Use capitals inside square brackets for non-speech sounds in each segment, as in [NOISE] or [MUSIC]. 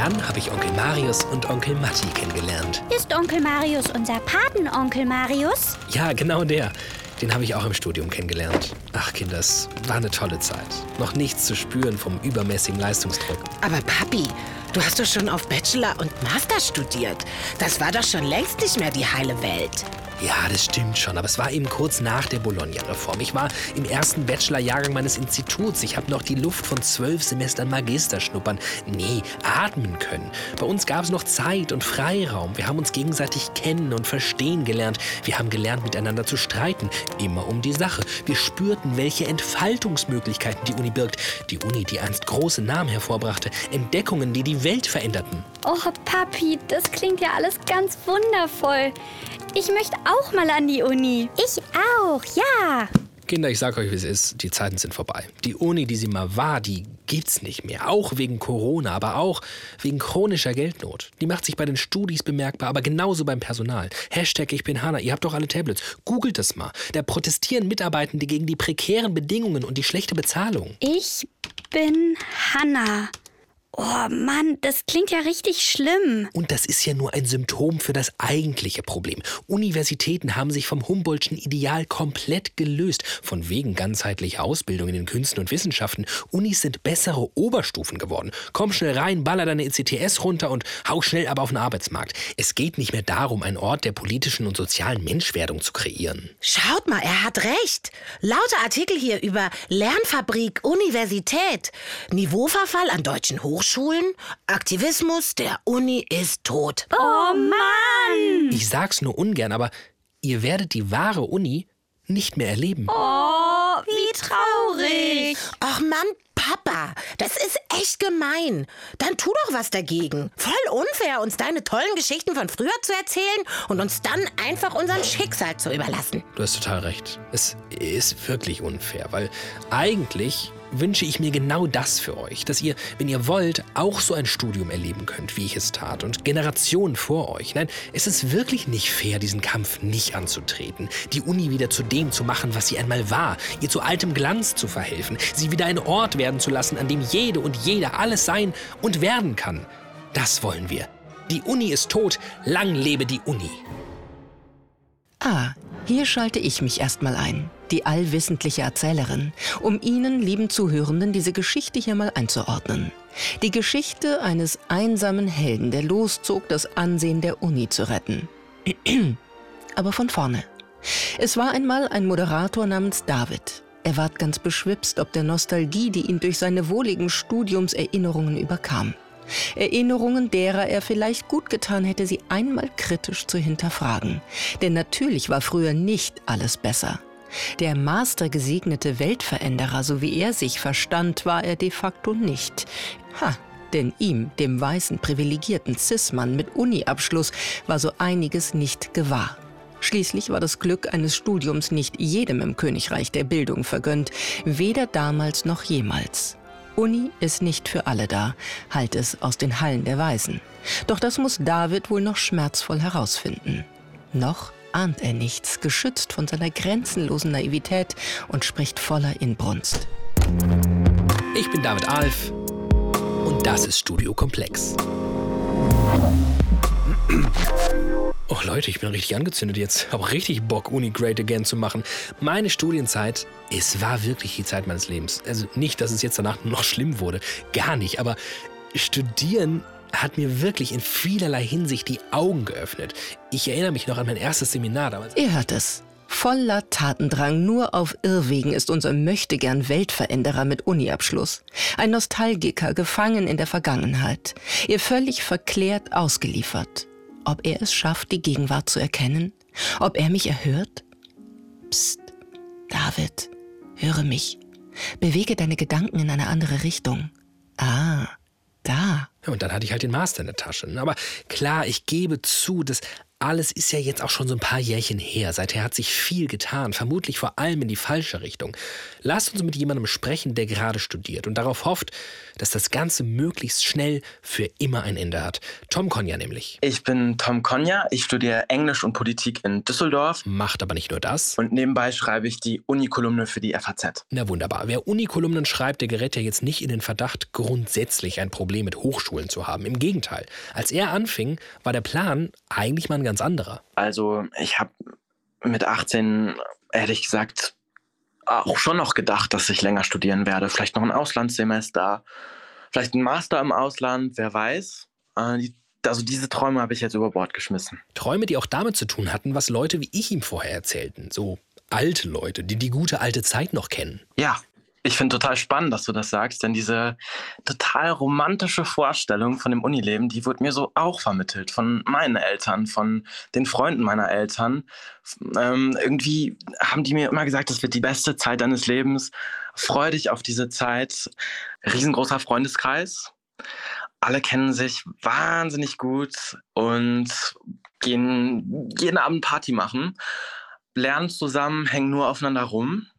dann habe ich Onkel Marius und Onkel Matti kennengelernt. Ist Onkel Marius unser Patenonkel Marius? Ja, genau der. Den habe ich auch im Studium kennengelernt. Ach, Kinder, es war eine tolle Zeit. Noch nichts zu spüren vom übermäßigen Leistungsdruck. Aber Papi, du hast doch schon auf Bachelor und Master studiert. Das war doch schon längst nicht mehr die heile Welt. Ja, das stimmt schon, aber es war eben kurz nach der Bologna-Reform. Ich war im ersten Bachelor-Jahrgang meines Instituts. Ich habe noch die Luft von zwölf Semestern Magister schnuppern. Nee, atmen können. Bei uns gab es noch Zeit und Freiraum. Wir haben uns gegenseitig kennen und verstehen gelernt. Wir haben gelernt, miteinander zu streiten. Immer um die Sache. Wir spürten, welche Entfaltungsmöglichkeiten die Uni birgt. Die Uni, die einst große Namen hervorbrachte. Entdeckungen, die die Welt veränderten. Oh, Papi, das klingt ja alles ganz wundervoll. Ich möchte mal an die Uni. Ich auch, ja. Kinder, ich sag euch, wie es ist. Die Zeiten sind vorbei. Die Uni, die sie mal war, die gibt's nicht mehr. Auch wegen Corona, aber auch wegen chronischer Geldnot. Die macht sich bei den Studis bemerkbar, aber genauso beim Personal. Hashtag Ich bin Hanna. Ihr habt doch alle Tablets. Googelt das mal. Da protestieren Mitarbeitende gegen die prekären Bedingungen und die schlechte Bezahlung. Ich bin Hanna. Oh Mann, das klingt ja richtig schlimm. Und das ist ja nur ein Symptom für das eigentliche Problem. Universitäten haben sich vom Humboldtschen Ideal komplett gelöst. Von wegen ganzheitlicher Ausbildung in den Künsten und Wissenschaften. Unis sind bessere Oberstufen geworden. Komm schnell rein, baller deine ECTS runter und hau schnell ab auf den Arbeitsmarkt. Es geht nicht mehr darum, einen Ort der politischen und sozialen Menschwerdung zu kreieren. Schaut mal, er hat recht. Lauter Artikel hier über Lernfabrik, Universität, Niveauverfall an deutschen Hochschulen. Hochschulen, Aktivismus der Uni ist tot. Oh Mann! Ich sag's nur ungern, aber ihr werdet die wahre Uni nicht mehr erleben. Oh, wie traurig. Ach Mann, Papa, das ist echt gemein. Dann tu doch was dagegen. Voll unfair, uns deine tollen Geschichten von früher zu erzählen und uns dann einfach unserem Schicksal zu überlassen. Du hast total recht. Es ist wirklich unfair, weil eigentlich wünsche ich mir genau das für euch, dass ihr, wenn ihr wollt, auch so ein Studium erleben könnt, wie ich es tat und Generationen vor euch. Nein, es ist wirklich nicht fair, diesen Kampf nicht anzutreten, die Uni wieder zu dem zu machen, was sie einmal war, ihr zu altem Glanz zu verhelfen, sie wieder ein Ort werden zu lassen, an dem jede und jeder alles sein und werden kann. Das wollen wir. Die Uni ist tot, lang lebe die Uni. Ah, hier schalte ich mich erstmal ein, die allwissentliche Erzählerin, um Ihnen, lieben Zuhörenden, diese Geschichte hier mal einzuordnen. Die Geschichte eines einsamen Helden, der loszog, das Ansehen der Uni zu retten. [CLEARS THROAT] Aber von vorne. Es war einmal ein Moderator namens David. Er ward ganz beschwipst ob der Nostalgie, die ihn durch seine wohligen Studiumserinnerungen überkam. Erinnerungen, derer er vielleicht gut getan hätte, sie einmal kritisch zu hinterfragen. Denn natürlich war früher nicht alles besser. Der mastergesegnete Weltveränderer, so wie er sich verstand, war er de facto nicht. Ha, denn ihm, dem weißen, privilegierten Cis-Mann mit Uni-Abschluss, war so einiges nicht gewahr. Schließlich war das Glück eines Studiums nicht jedem im Königreich der Bildung vergönnt, weder damals noch jemals. Uni ist nicht für alle da, halt es aus den Hallen der Weisen. Doch das muss David wohl noch schmerzvoll herausfinden. Noch ahnt er nichts, geschützt von seiner grenzenlosen Naivität und spricht voller Inbrunst. Ich bin David Alf und das ist Studio Komplex. Oh Leute, ich bin richtig angezündet jetzt. Habe richtig Bock, Uni Great Again zu machen. Meine Studienzeit, es war wirklich die Zeit meines Lebens. Also nicht, dass es jetzt danach noch schlimm wurde. Gar nicht. Aber Studieren hat mir wirklich in vielerlei Hinsicht die Augen geöffnet. Ich erinnere mich noch an mein erstes Seminar damals. Ihr hört es. Voller Tatendrang, nur auf Irrwegen ist unser Möchtegern Weltveränderer mit Uniabschluss. Ein Nostalgiker, gefangen in der Vergangenheit. Ihr völlig verklärt ausgeliefert ob er es schafft, die Gegenwart zu erkennen, ob er mich erhört? Psst, David, höre mich. Bewege deine Gedanken in eine andere Richtung. Ah, da. Und dann hatte ich halt den Master in der Tasche. Aber klar, ich gebe zu, dass alles ist ja jetzt auch schon so ein paar Jährchen her. Seither hat sich viel getan, vermutlich vor allem in die falsche Richtung. Lasst uns mit jemandem sprechen, der gerade studiert und darauf hofft, dass das Ganze möglichst schnell für immer ein Ende hat. Tom Konja nämlich. Ich bin Tom Konja, ich studiere Englisch und Politik in Düsseldorf. Macht aber nicht nur das. Und nebenbei schreibe ich die Unikolumne für die FAZ. Na wunderbar. Wer Unikolumnen schreibt, der gerät ja jetzt nicht in den Verdacht, grundsätzlich ein Problem mit Hochschulen zu haben. Im Gegenteil. Als er anfing, war der Plan eigentlich mal ein ganz anderer. Also ich habe mit 18 ehrlich gesagt auch schon noch gedacht, dass ich länger studieren werde. Vielleicht noch ein Auslandssemester, vielleicht ein Master im Ausland, wer weiß. Äh, also diese Träume habe ich jetzt über Bord geschmissen. Träume, die auch damit zu tun hatten, was Leute wie ich ihm vorher erzählten. So alte Leute, die die gute alte Zeit noch kennen. Ja, ich finde total spannend, dass du das sagst, denn diese total romantische Vorstellung von dem Unileben, die wurde mir so auch vermittelt von meinen Eltern, von den Freunden meiner Eltern. Ähm, irgendwie haben die mir immer gesagt, das wird die beste Zeit deines Lebens. Freu dich auf diese Zeit. Riesengroßer Freundeskreis. Alle kennen sich wahnsinnig gut und gehen jeden Abend Party machen, lernen zusammen, hängen nur aufeinander rum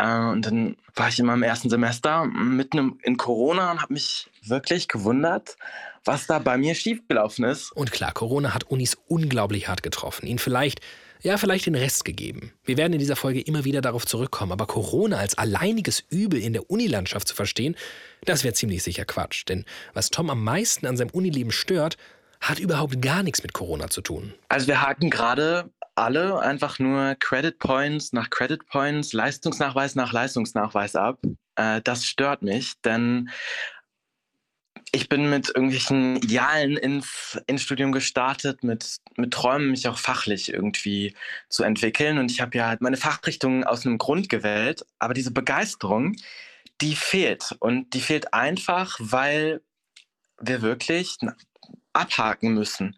und dann war ich in meinem ersten Semester mitten in Corona und habe mich wirklich gewundert, was da bei mir schiefgelaufen ist. Und klar, Corona hat Unis unglaublich hart getroffen. Ihnen vielleicht, ja, vielleicht den Rest gegeben. Wir werden in dieser Folge immer wieder darauf zurückkommen, aber Corona als alleiniges Übel in der Unilandschaft zu verstehen, das wäre ziemlich sicher Quatsch. Denn was Tom am meisten an seinem Unileben stört, hat überhaupt gar nichts mit Corona zu tun. Also wir haken gerade alle einfach nur Credit Points nach Credit Points, Leistungsnachweis nach Leistungsnachweis ab. Äh, das stört mich, denn ich bin mit irgendwelchen Idealen ins, ins Studium gestartet, mit, mit Träumen, mich auch fachlich irgendwie zu entwickeln. Und ich habe ja meine Fachrichtung aus einem Grund gewählt, aber diese Begeisterung, die fehlt. Und die fehlt einfach, weil wir wirklich abhaken müssen.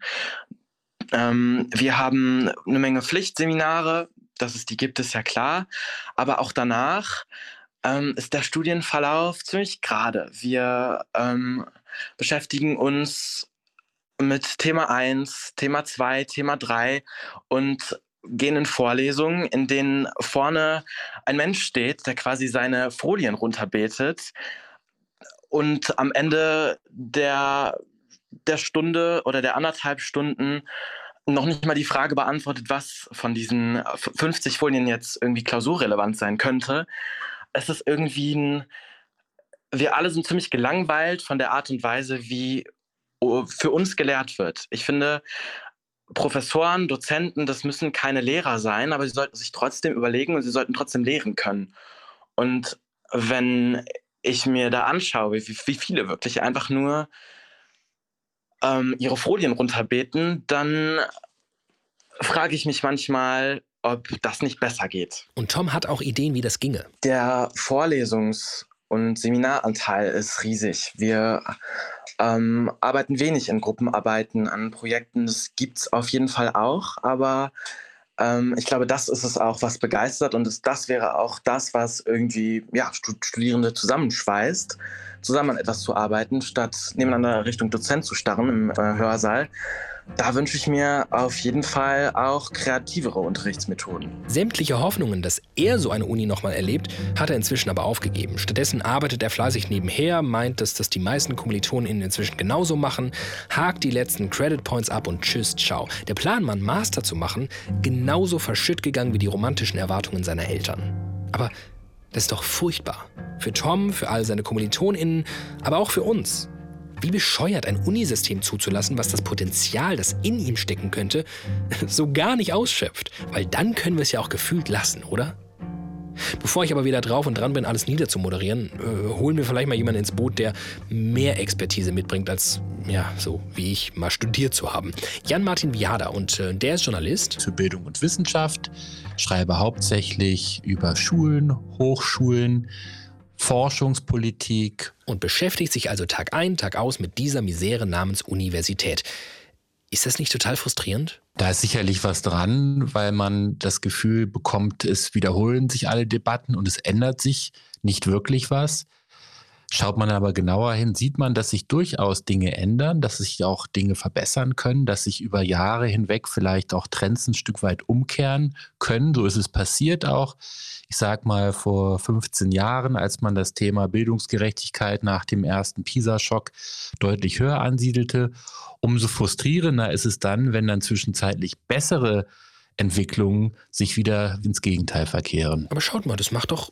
Ähm, wir haben eine Menge Pflichtseminare, dass es die gibt, ist ja klar. Aber auch danach ähm, ist der Studienverlauf ziemlich gerade. Wir ähm, beschäftigen uns mit Thema 1, Thema 2, Thema 3 und gehen in Vorlesungen, in denen vorne ein Mensch steht, der quasi seine Folien runterbetet und am Ende der der Stunde oder der anderthalb Stunden noch nicht mal die Frage beantwortet, was von diesen 50 Folien jetzt irgendwie klausurrelevant sein könnte. Es ist irgendwie ein, wir alle sind ziemlich gelangweilt von der Art und Weise, wie für uns gelehrt wird. Ich finde, Professoren, Dozenten, das müssen keine Lehrer sein, aber sie sollten sich trotzdem überlegen und sie sollten trotzdem lehren können. Und wenn ich mir da anschaue, wie, wie viele wirklich einfach nur ähm, ihre Folien runterbeten, dann frage ich mich manchmal, ob das nicht besser geht. Und Tom hat auch Ideen, wie das ginge. Der Vorlesungs- und Seminaranteil ist riesig. Wir ähm, arbeiten wenig in Gruppenarbeiten an Projekten. Das gibt es auf jeden Fall auch, aber ähm, ich glaube, das ist es auch, was begeistert und das, das wäre auch das, was irgendwie ja, Studierende zusammenschweißt zusammen an etwas zu arbeiten, statt nebeneinander Richtung Dozent zu starren im äh, Hörsaal. Da wünsche ich mir auf jeden Fall auch kreativere Unterrichtsmethoden. Sämtliche Hoffnungen, dass er so eine Uni nochmal erlebt, hat er inzwischen aber aufgegeben. Stattdessen arbeitet er fleißig nebenher, meint, dass das die meisten Kommilitonen inzwischen genauso machen, hakt die letzten Credit Points ab und tschüss, ciao. Der Plan, mal Master zu machen, genauso verschütt gegangen wie die romantischen Erwartungen seiner Eltern. Aber das ist doch furchtbar. Für Tom, für all seine KommilitonInnen, aber auch für uns. Wie bescheuert, ein Unisystem zuzulassen, was das Potenzial, das in ihm stecken könnte, [LAUGHS] so gar nicht ausschöpft. Weil dann können wir es ja auch gefühlt lassen, oder? Bevor ich aber wieder drauf und dran bin, alles niederzumoderieren, äh, holen wir vielleicht mal jemanden ins Boot, der mehr Expertise mitbringt, als, ja, so wie ich, mal studiert zu haben. Jan-Martin Viada und äh, der ist Journalist. Für Bildung und Wissenschaft, schreibe hauptsächlich über Schulen, Hochschulen, Forschungspolitik. Und beschäftigt sich also Tag ein, Tag aus mit dieser Misere namens Universität. Ist das nicht total frustrierend? Da ist sicherlich was dran, weil man das Gefühl bekommt, es wiederholen sich alle Debatten und es ändert sich nicht wirklich was. Schaut man aber genauer hin, sieht man, dass sich durchaus Dinge ändern, dass sich auch Dinge verbessern können, dass sich über Jahre hinweg vielleicht auch Trends ein Stück weit umkehren können. So ist es passiert auch. Ich sag mal vor 15 Jahren, als man das Thema Bildungsgerechtigkeit nach dem ersten PISA-Schock deutlich höher ansiedelte. Umso frustrierender ist es dann, wenn dann zwischenzeitlich bessere Entwicklungen sich wieder ins Gegenteil verkehren. Aber schaut mal, das macht doch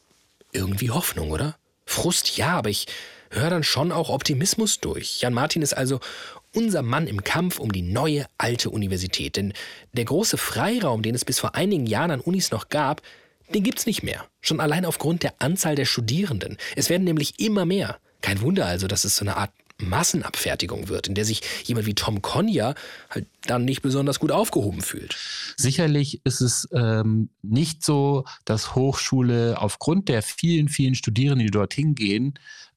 irgendwie Hoffnung, oder? Frust ja, aber ich höre dann schon auch Optimismus durch. Jan Martin ist also unser Mann im Kampf um die neue alte Universität. Denn der große Freiraum, den es bis vor einigen Jahren an Unis noch gab, den gibt's nicht mehr. Schon allein aufgrund der Anzahl der Studierenden. Es werden nämlich immer mehr. Kein Wunder also, dass es so eine Art Massenabfertigung wird, in der sich jemand wie Tom Conja halt dann nicht besonders gut aufgehoben fühlt. Sicherlich ist es ähm, nicht so, dass Hochschule aufgrund der vielen, vielen Studierenden, die dorthin gehen,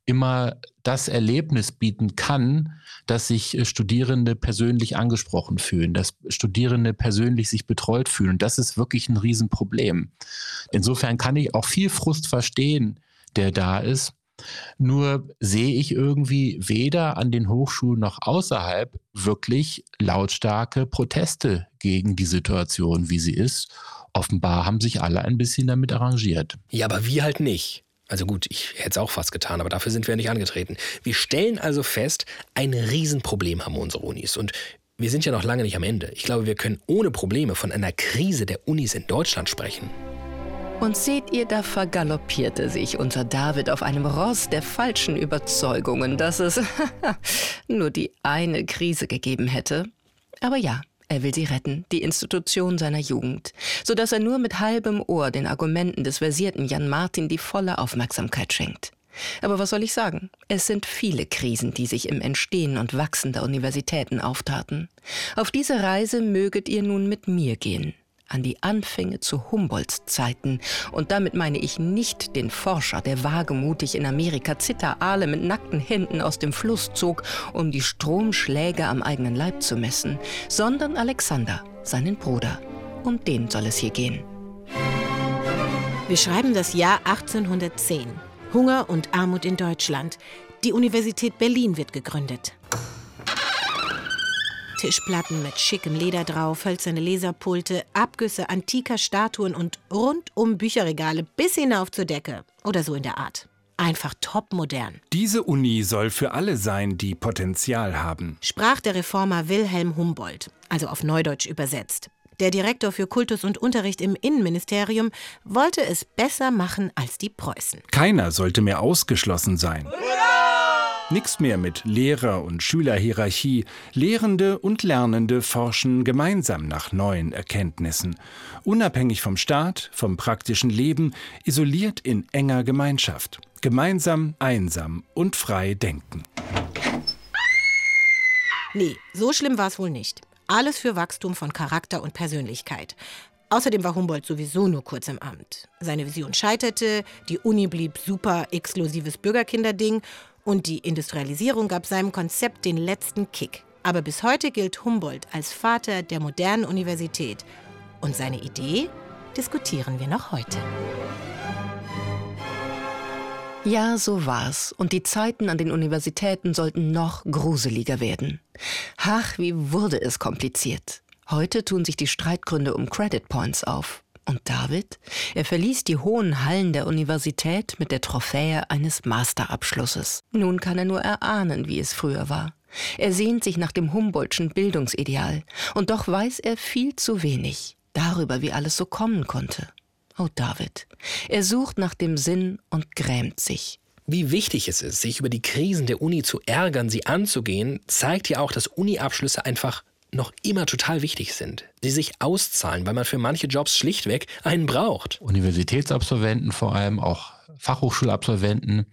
immer das Erlebnis bieten kann, dass sich äh, Studierende persönlich angesprochen fühlen, dass Studierende persönlich sich betreut fühlen. Das ist wirklich ein Riesenproblem. Insofern kann ich auch viel Frust verstehen, der da ist. Nur sehe ich irgendwie weder an den Hochschulen noch außerhalb wirklich lautstarke Proteste gegen die Situation, wie sie ist. Offenbar haben sich alle ein bisschen damit arrangiert. Ja, aber wir halt nicht. Also gut, ich hätte es auch fast getan, aber dafür sind wir nicht angetreten. Wir stellen also fest, ein Riesenproblem haben unsere Unis. Und wir sind ja noch lange nicht am Ende. Ich glaube, wir können ohne Probleme von einer Krise der Unis in Deutschland sprechen. Und seht ihr, da vergaloppierte sich unser David auf einem Ross der falschen Überzeugungen, dass es [LAUGHS] nur die eine Krise gegeben hätte. Aber ja, er will sie retten, die Institution seiner Jugend, so dass er nur mit halbem Ohr den Argumenten des versierten Jan Martin die volle Aufmerksamkeit schenkt. Aber was soll ich sagen? Es sind viele Krisen, die sich im Entstehen und Wachsen der Universitäten auftaten. Auf diese Reise möget ihr nun mit mir gehen an die Anfänge zu Humboldts Zeiten. Und damit meine ich nicht den Forscher, der wagemutig in Amerika Zitteraale mit nackten Händen aus dem Fluss zog, um die Stromschläge am eigenen Leib zu messen, sondern Alexander, seinen Bruder. Um den soll es hier gehen. Wir schreiben das Jahr 1810. Hunger und Armut in Deutschland. Die Universität Berlin wird gegründet. Tischplatten mit schickem Leder drauf, hölzerne Leserpulte, Abgüsse antiker Statuen und rundum Bücherregale bis hinauf zur Decke. Oder so in der Art. Einfach topmodern. Diese Uni soll für alle sein, die Potenzial haben. Sprach der Reformer Wilhelm Humboldt, also auf Neudeutsch übersetzt. Der Direktor für Kultus und Unterricht im Innenministerium wollte es besser machen als die Preußen. Keiner sollte mehr ausgeschlossen sein. Hurra! Nix mehr mit Lehrer- und Schülerhierarchie. Lehrende und Lernende forschen gemeinsam nach neuen Erkenntnissen. Unabhängig vom Staat, vom praktischen Leben, isoliert in enger Gemeinschaft. Gemeinsam, einsam und frei denken. Nee, so schlimm war es wohl nicht. Alles für Wachstum von Charakter und Persönlichkeit. Außerdem war Humboldt sowieso nur kurz im Amt. Seine Vision scheiterte, die Uni blieb super exklusives Bürgerkinderding und die Industrialisierung gab seinem Konzept den letzten Kick. Aber bis heute gilt Humboldt als Vater der modernen Universität. Und seine Idee diskutieren wir noch heute. Ja, so war's. Und die Zeiten an den Universitäten sollten noch gruseliger werden. Ach, wie wurde es kompliziert. Heute tun sich die Streitgründe um Credit Points auf. Und David? Er verließ die hohen Hallen der Universität mit der Trophäe eines Masterabschlusses. Nun kann er nur erahnen, wie es früher war. Er sehnt sich nach dem Humboldtschen Bildungsideal, und doch weiß er viel zu wenig darüber, wie alles so kommen konnte. Oh David, er sucht nach dem Sinn und grämt sich. Wie wichtig es ist, sich über die Krisen der Uni zu ärgern, sie anzugehen, zeigt ja auch, dass Uni-Abschlüsse einfach noch immer total wichtig sind. Sie sich auszahlen, weil man für manche Jobs schlichtweg einen braucht. Universitätsabsolventen, vor allem auch Fachhochschulabsolventen,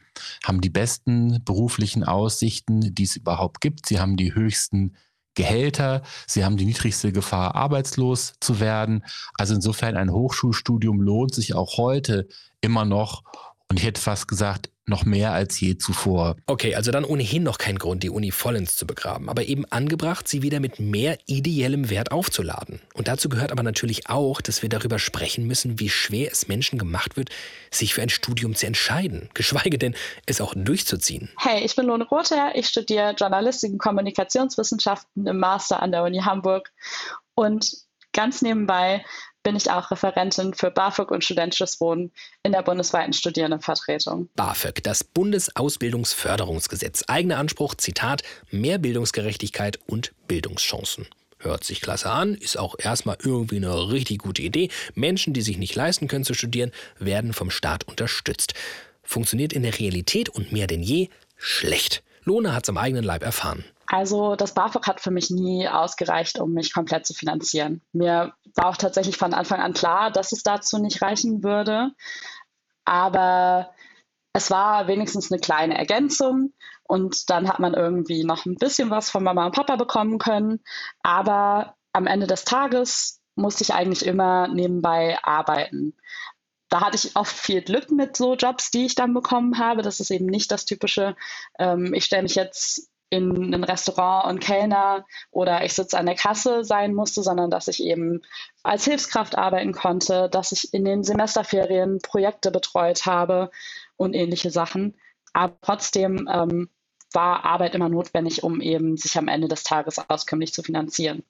haben die besten beruflichen Aussichten, die es überhaupt gibt. Sie haben die höchsten Gehälter, sie haben die niedrigste Gefahr, arbeitslos zu werden. Also insofern ein Hochschulstudium lohnt sich auch heute immer noch. Und ich hätte fast gesagt, noch mehr als je zuvor. Okay, also dann ohnehin noch kein Grund, die Uni vollends zu begraben, aber eben angebracht, sie wieder mit mehr ideellem Wert aufzuladen. Und dazu gehört aber natürlich auch, dass wir darüber sprechen müssen, wie schwer es Menschen gemacht wird, sich für ein Studium zu entscheiden, geschweige denn es auch durchzuziehen. Hey, ich bin Lone Rother, ich studiere Journalistik und Kommunikationswissenschaften im Master an der Uni Hamburg und ganz nebenbei bin ich auch Referentin für BAföG und studentisches Wohnen in der bundesweiten Studierendenvertretung. BAföG, das Bundesausbildungsförderungsgesetz. Eigener Anspruch, Zitat, mehr Bildungsgerechtigkeit und Bildungschancen. Hört sich klasse an, ist auch erstmal irgendwie eine richtig gute Idee. Menschen, die sich nicht leisten können zu studieren, werden vom Staat unterstützt. Funktioniert in der Realität und mehr denn je schlecht. Lohne hat es am eigenen Leib erfahren. Also das BAföG hat für mich nie ausgereicht, um mich komplett zu finanzieren. Mir war auch tatsächlich von Anfang an klar, dass es dazu nicht reichen würde. Aber es war wenigstens eine kleine Ergänzung und dann hat man irgendwie noch ein bisschen was von Mama und Papa bekommen können. Aber am Ende des Tages musste ich eigentlich immer nebenbei arbeiten. Da hatte ich oft viel Glück mit so Jobs, die ich dann bekommen habe. Das ist eben nicht das typische, ähm, ich stelle mich jetzt in ein Restaurant und Kellner oder ich sitze an der Kasse sein musste, sondern dass ich eben als Hilfskraft arbeiten konnte, dass ich in den Semesterferien Projekte betreut habe und ähnliche Sachen. Aber trotzdem ähm, war Arbeit immer notwendig, um eben sich am Ende des Tages auskömmlich zu finanzieren.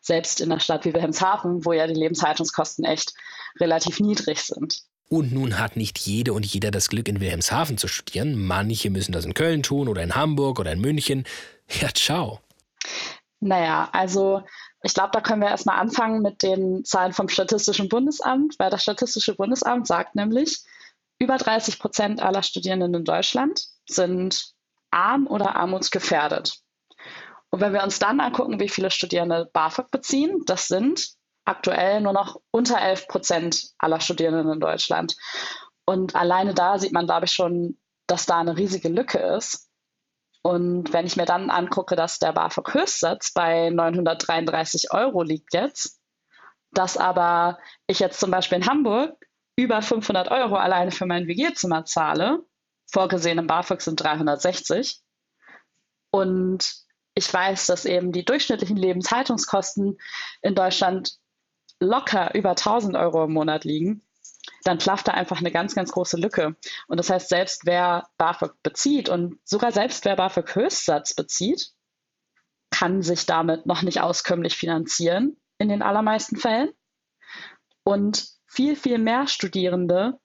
Selbst in einer Stadt wie Wilhelmshaven, wo ja die Lebenshaltungskosten echt relativ niedrig sind. Und nun hat nicht jede und jeder das Glück, in Wilhelmshaven zu studieren. Manche müssen das in Köln tun oder in Hamburg oder in München. Ja, ciao. Naja, also ich glaube, da können wir erstmal anfangen mit den Zahlen vom Statistischen Bundesamt, weil das Statistische Bundesamt sagt nämlich, über 30 Prozent aller Studierenden in Deutschland sind arm oder armutsgefährdet. Und wenn wir uns dann angucken, wie viele Studierende BAföG beziehen, das sind aktuell nur noch unter 11 Prozent aller Studierenden in Deutschland. Und alleine da sieht man, glaube ich, schon, dass da eine riesige Lücke ist. Und wenn ich mir dann angucke, dass der BAföG-Höchstsatz bei 933 Euro liegt jetzt, dass aber ich jetzt zum Beispiel in Hamburg über 500 Euro alleine für mein WG-Zimmer zahle, vorgesehen im BAföG sind 360, und ich weiß, dass eben die durchschnittlichen Lebenshaltungskosten in Deutschland locker über 1000 Euro im Monat liegen, dann klafft da einfach eine ganz, ganz große Lücke. Und das heißt, selbst wer BAföG bezieht und sogar selbst wer BAföG Höchstsatz bezieht, kann sich damit noch nicht auskömmlich finanzieren in den allermeisten Fällen. Und viel, viel mehr Studierende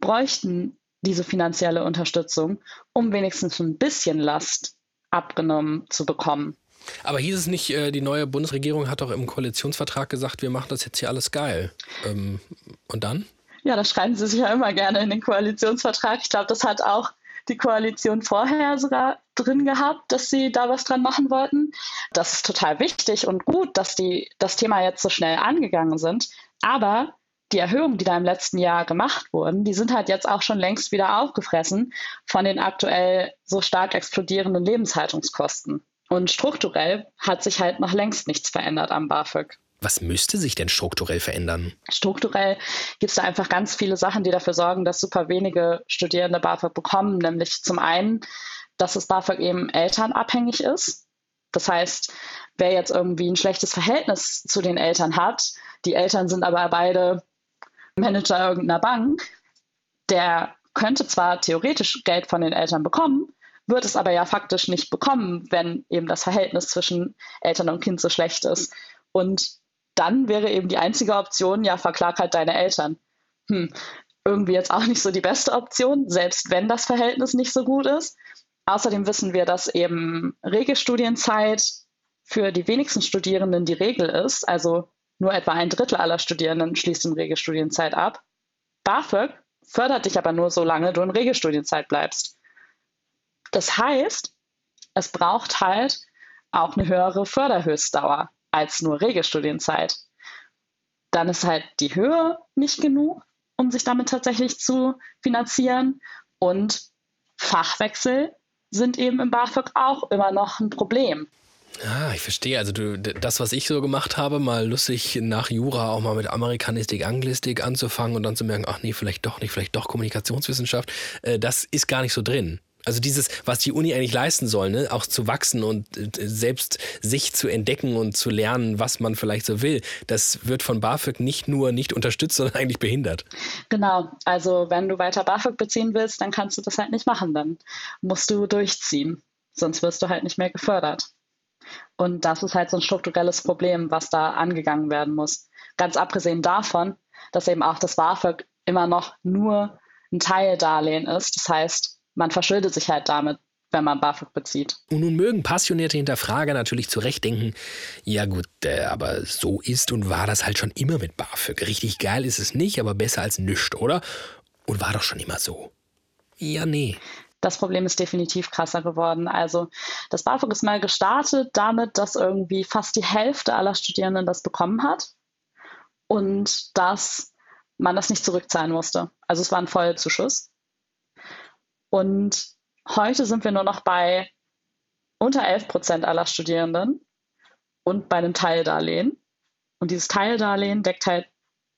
bräuchten diese finanzielle Unterstützung, um wenigstens ein bisschen Last abgenommen zu bekommen. Aber hieß es nicht, äh, die neue Bundesregierung hat doch im Koalitionsvertrag gesagt, wir machen das jetzt hier alles geil. Ähm, und dann? Ja, das schreiben sie sich ja immer gerne in den Koalitionsvertrag. Ich glaube, das hat auch die Koalition vorher sogar drin gehabt, dass sie da was dran machen wollten. Das ist total wichtig und gut, dass die das Thema jetzt so schnell angegangen sind. Aber die Erhöhungen, die da im letzten Jahr gemacht wurden, die sind halt jetzt auch schon längst wieder aufgefressen von den aktuell so stark explodierenden Lebenshaltungskosten. Und strukturell hat sich halt noch längst nichts verändert am BAföG. Was müsste sich denn strukturell verändern? Strukturell gibt es da einfach ganz viele Sachen, die dafür sorgen, dass super wenige Studierende BAföG bekommen. Nämlich zum einen, dass das BAföG eben elternabhängig ist. Das heißt, wer jetzt irgendwie ein schlechtes Verhältnis zu den Eltern hat, die Eltern sind aber beide Manager irgendeiner Bank, der könnte zwar theoretisch Geld von den Eltern bekommen, wird es aber ja faktisch nicht bekommen, wenn eben das Verhältnis zwischen Eltern und Kind so schlecht ist. Und dann wäre eben die einzige Option, ja, verklag halt deine Eltern. Hm, irgendwie jetzt auch nicht so die beste Option, selbst wenn das Verhältnis nicht so gut ist. Außerdem wissen wir, dass eben Regelstudienzeit für die wenigsten Studierenden die Regel ist. Also nur etwa ein Drittel aller Studierenden schließt in Regelstudienzeit ab. BAföG fördert dich aber nur, solange du in Regelstudienzeit bleibst. Das heißt, es braucht halt auch eine höhere Förderhöchstdauer als nur Regelstudienzeit. Dann ist halt die Höhe nicht genug, um sich damit tatsächlich zu finanzieren. Und Fachwechsel sind eben im BAföG auch immer noch ein Problem. Ah, ich verstehe. Also du, das, was ich so gemacht habe, mal lustig nach Jura auch mal mit Amerikanistik, Anglistik anzufangen und dann zu merken, ach nee, vielleicht doch nicht, vielleicht doch Kommunikationswissenschaft, äh, das ist gar nicht so drin. Also dieses, was die Uni eigentlich leisten soll, ne? auch zu wachsen und äh, selbst sich zu entdecken und zu lernen, was man vielleicht so will, das wird von BAföG nicht nur nicht unterstützt, [LAUGHS] sondern eigentlich behindert. Genau, also wenn du weiter BAföG beziehen willst, dann kannst du das halt nicht machen, dann musst du durchziehen, sonst wirst du halt nicht mehr gefördert. Und das ist halt so ein strukturelles Problem, was da angegangen werden muss. Ganz abgesehen davon, dass eben auch das BAföG immer noch nur ein Teildarlehen ist. Das heißt, man verschuldet sich halt damit, wenn man BAföG bezieht. Und nun mögen passionierte Hinterfrager natürlich zurecht denken, ja gut, äh, aber so ist und war das halt schon immer mit BAföG. Richtig geil ist es nicht, aber besser als nichts, oder? Und war doch schon immer so. Ja, nee. Das Problem ist definitiv krasser geworden. Also das BAföG ist mal gestartet damit, dass irgendwie fast die Hälfte aller Studierenden das bekommen hat und dass man das nicht zurückzahlen musste. Also es war ein Vollzuschuss. Und heute sind wir nur noch bei unter 11 Prozent aller Studierenden und bei einem Teildarlehen. Und dieses Teildarlehen deckt halt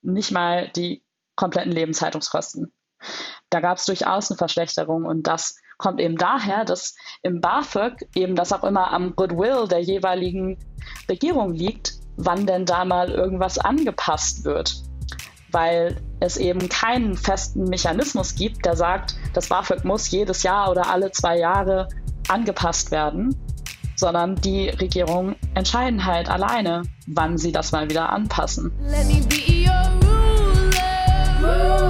nicht mal die kompletten Lebenshaltungskosten. Da gab es durchaus eine Verschlechterung und das kommt eben daher, dass im BAföG eben das auch immer am Goodwill der jeweiligen Regierung liegt, wann denn da mal irgendwas angepasst wird weil es eben keinen festen Mechanismus gibt, der sagt, das BAföG muss jedes Jahr oder alle zwei Jahre angepasst werden, sondern die Regierungen entscheiden halt alleine, wann sie das mal wieder anpassen. Let me be your ruler.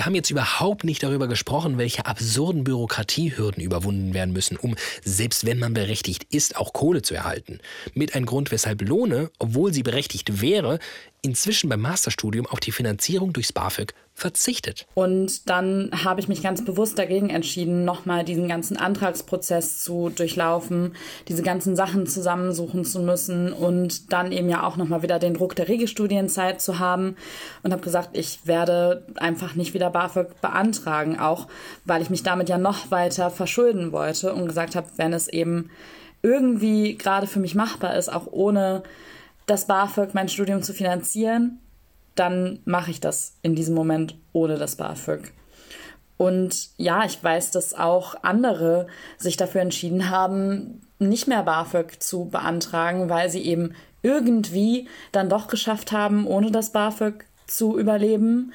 Wir haben jetzt überhaupt nicht darüber gesprochen, welche absurden Bürokratiehürden überwunden werden müssen, um, selbst wenn man berechtigt ist, auch Kohle zu erhalten. Mit ein Grund, weshalb Lohne, obwohl sie berechtigt wäre, inzwischen beim Masterstudium auf die Finanzierung durchs BAföG verzichtet. Und dann habe ich mich ganz bewusst dagegen entschieden, nochmal diesen ganzen Antragsprozess zu durchlaufen, diese ganzen Sachen zusammensuchen zu müssen und dann eben ja auch nochmal wieder den Druck der Regelstudienzeit zu haben und habe gesagt, ich werde einfach nicht wieder BAföG beantragen, auch weil ich mich damit ja noch weiter verschulden wollte und gesagt habe, wenn es eben irgendwie gerade für mich machbar ist, auch ohne das BAföG mein Studium zu finanzieren, dann mache ich das in diesem Moment ohne das BAföG. Und ja, ich weiß, dass auch andere sich dafür entschieden haben, nicht mehr BAföG zu beantragen, weil sie eben irgendwie dann doch geschafft haben, ohne das BAföG zu überleben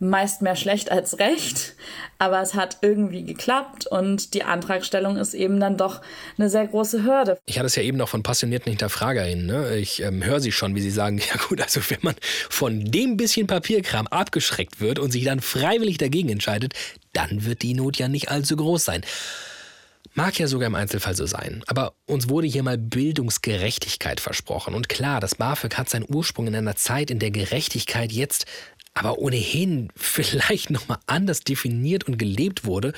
meist mehr schlecht als recht, aber es hat irgendwie geklappt und die Antragstellung ist eben dann doch eine sehr große Hürde. Ich hatte es ja eben noch von passionierten HinterfragerInnen. Ne? Ich ähm, höre sie schon, wie sie sagen, [LAUGHS] ja gut, also wenn man von dem bisschen Papierkram abgeschreckt wird und sich dann freiwillig dagegen entscheidet, dann wird die Not ja nicht allzu groß sein. Mag ja sogar im Einzelfall so sein, aber uns wurde hier mal Bildungsgerechtigkeit versprochen. Und klar, das BAföG hat seinen Ursprung in einer Zeit, in der Gerechtigkeit jetzt aber ohnehin [LAUGHS] vielleicht nochmal anders definiert und gelebt wurde,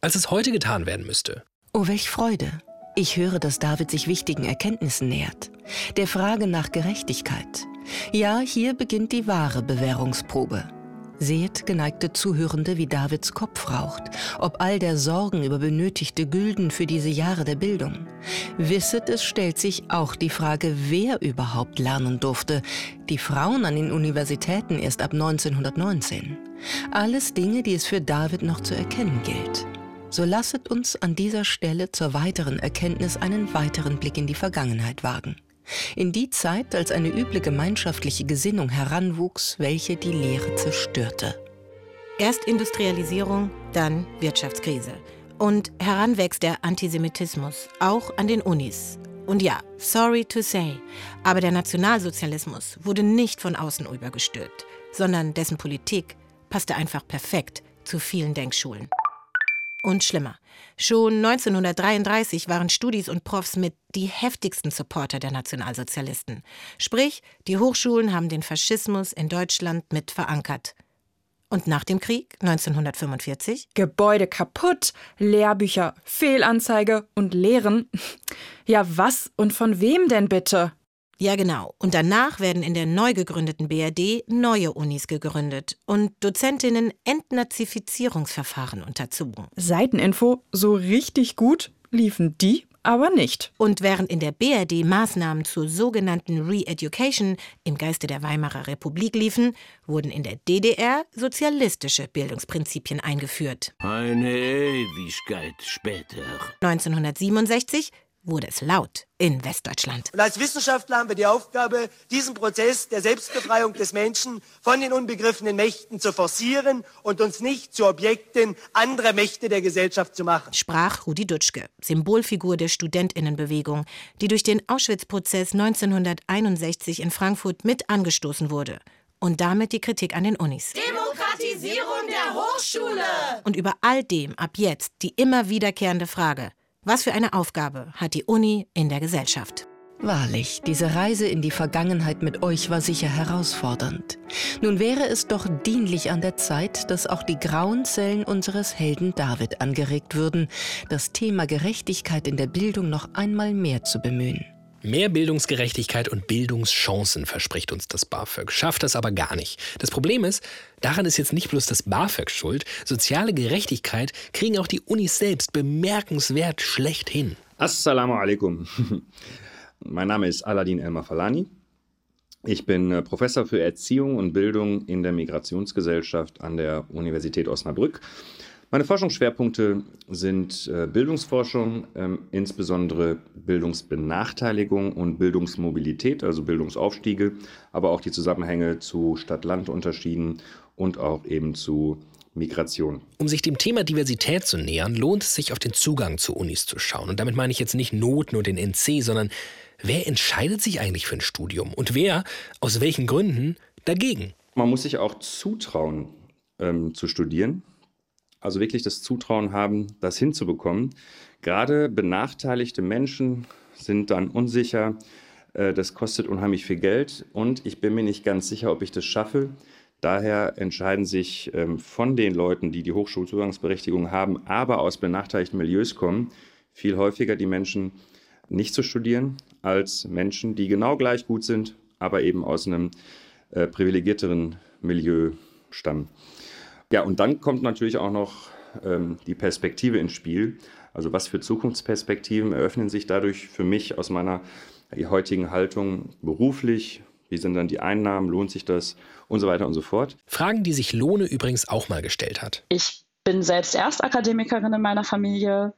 als es heute getan werden müsste. Oh, welch Freude. Ich höre, dass David sich wichtigen Erkenntnissen nähert. Der Frage nach Gerechtigkeit. Ja, hier beginnt die wahre Bewährungsprobe. Seht, geneigte Zuhörende, wie Davids Kopf raucht, ob all der Sorgen über benötigte Gülden für diese Jahre der Bildung. Wisset, es stellt sich auch die Frage, wer überhaupt lernen durfte. Die Frauen an den Universitäten erst ab 1919. Alles Dinge, die es für David noch zu erkennen gilt. So lasset uns an dieser Stelle zur weiteren Erkenntnis einen weiteren Blick in die Vergangenheit wagen in die Zeit, als eine üble gemeinschaftliche Gesinnung heranwuchs, welche die Lehre zerstörte. Erst Industrialisierung, dann Wirtschaftskrise. Und heranwächst der Antisemitismus, auch an den Unis. Und ja, sorry to say, aber der Nationalsozialismus wurde nicht von außen übergestülpt, sondern dessen Politik passte einfach perfekt zu vielen Denkschulen. Und schlimmer. Schon 1933 waren Studis und Profs mit die heftigsten Supporter der Nationalsozialisten. Sprich, die Hochschulen haben den Faschismus in Deutschland mit verankert. Und nach dem Krieg 1945? Gebäude kaputt, Lehrbücher, Fehlanzeige und Lehren. Ja, was und von wem denn bitte? Ja, genau. Und danach werden in der neu gegründeten BRD neue Unis gegründet und Dozentinnen Entnazifizierungsverfahren unterzogen. Seiteninfo, so richtig gut liefen die aber nicht. Und während in der BRD Maßnahmen zur sogenannten Re-Education im Geiste der Weimarer Republik liefen, wurden in der DDR sozialistische Bildungsprinzipien eingeführt. Eine Ewigkeit später. 1967 wurde es laut in Westdeutschland. Und als Wissenschaftler haben wir die Aufgabe, diesen Prozess der Selbstbefreiung des Menschen von den unbegriffenen Mächten zu forcieren und uns nicht zu Objekten anderer Mächte der Gesellschaft zu machen. Sprach Rudi Dutschke, Symbolfigur der Studentinnenbewegung, die durch den Auschwitz-Prozess 1961 in Frankfurt mit angestoßen wurde. Und damit die Kritik an den Unis. Demokratisierung der Hochschule! Und über all dem ab jetzt die immer wiederkehrende Frage, was für eine Aufgabe hat die Uni in der Gesellschaft? Wahrlich, diese Reise in die Vergangenheit mit euch war sicher herausfordernd. Nun wäre es doch dienlich an der Zeit, dass auch die grauen Zellen unseres Helden David angeregt würden, das Thema Gerechtigkeit in der Bildung noch einmal mehr zu bemühen. Mehr Bildungsgerechtigkeit und Bildungschancen verspricht uns das BAföG, schafft das aber gar nicht. Das Problem ist, daran ist jetzt nicht bloß das BAföG schuld, soziale Gerechtigkeit kriegen auch die Unis selbst bemerkenswert schlecht hin. Assalamu alaikum. [LAUGHS] Mein Name ist Aladin Elmar Falani. Ich bin äh, Professor für Erziehung und Bildung in der Migrationsgesellschaft an der Universität Osnabrück meine Forschungsschwerpunkte sind äh, Bildungsforschung, ähm, insbesondere Bildungsbenachteiligung und Bildungsmobilität, also Bildungsaufstiege, aber auch die Zusammenhänge zu Stadt-Land-Unterschieden und auch eben zu Migration. Um sich dem Thema Diversität zu nähern, lohnt es sich, auf den Zugang zu Unis zu schauen. Und damit meine ich jetzt nicht Noten und den NC, sondern wer entscheidet sich eigentlich für ein Studium und wer, aus welchen Gründen, dagegen? Man muss sich auch zutrauen, ähm, zu studieren also wirklich das Zutrauen haben, das hinzubekommen. Gerade benachteiligte Menschen sind dann unsicher, äh, das kostet unheimlich viel Geld und ich bin mir nicht ganz sicher, ob ich das schaffe. Daher entscheiden sich ähm, von den Leuten, die die Hochschulzugangsberechtigung haben, aber aus benachteiligten Milieus kommen, viel häufiger die Menschen nicht zu studieren, als Menschen, die genau gleich gut sind, aber eben aus einem äh, privilegierteren Milieu stammen. Ja, und dann kommt natürlich auch noch ähm, die Perspektive ins Spiel. Also was für Zukunftsperspektiven eröffnen sich dadurch für mich aus meiner heutigen Haltung beruflich? Wie sind dann die Einnahmen? Lohnt sich das? Und so weiter und so fort. Fragen, die sich Lohne übrigens auch mal gestellt hat. Ich bin selbst Erstakademikerin in meiner Familie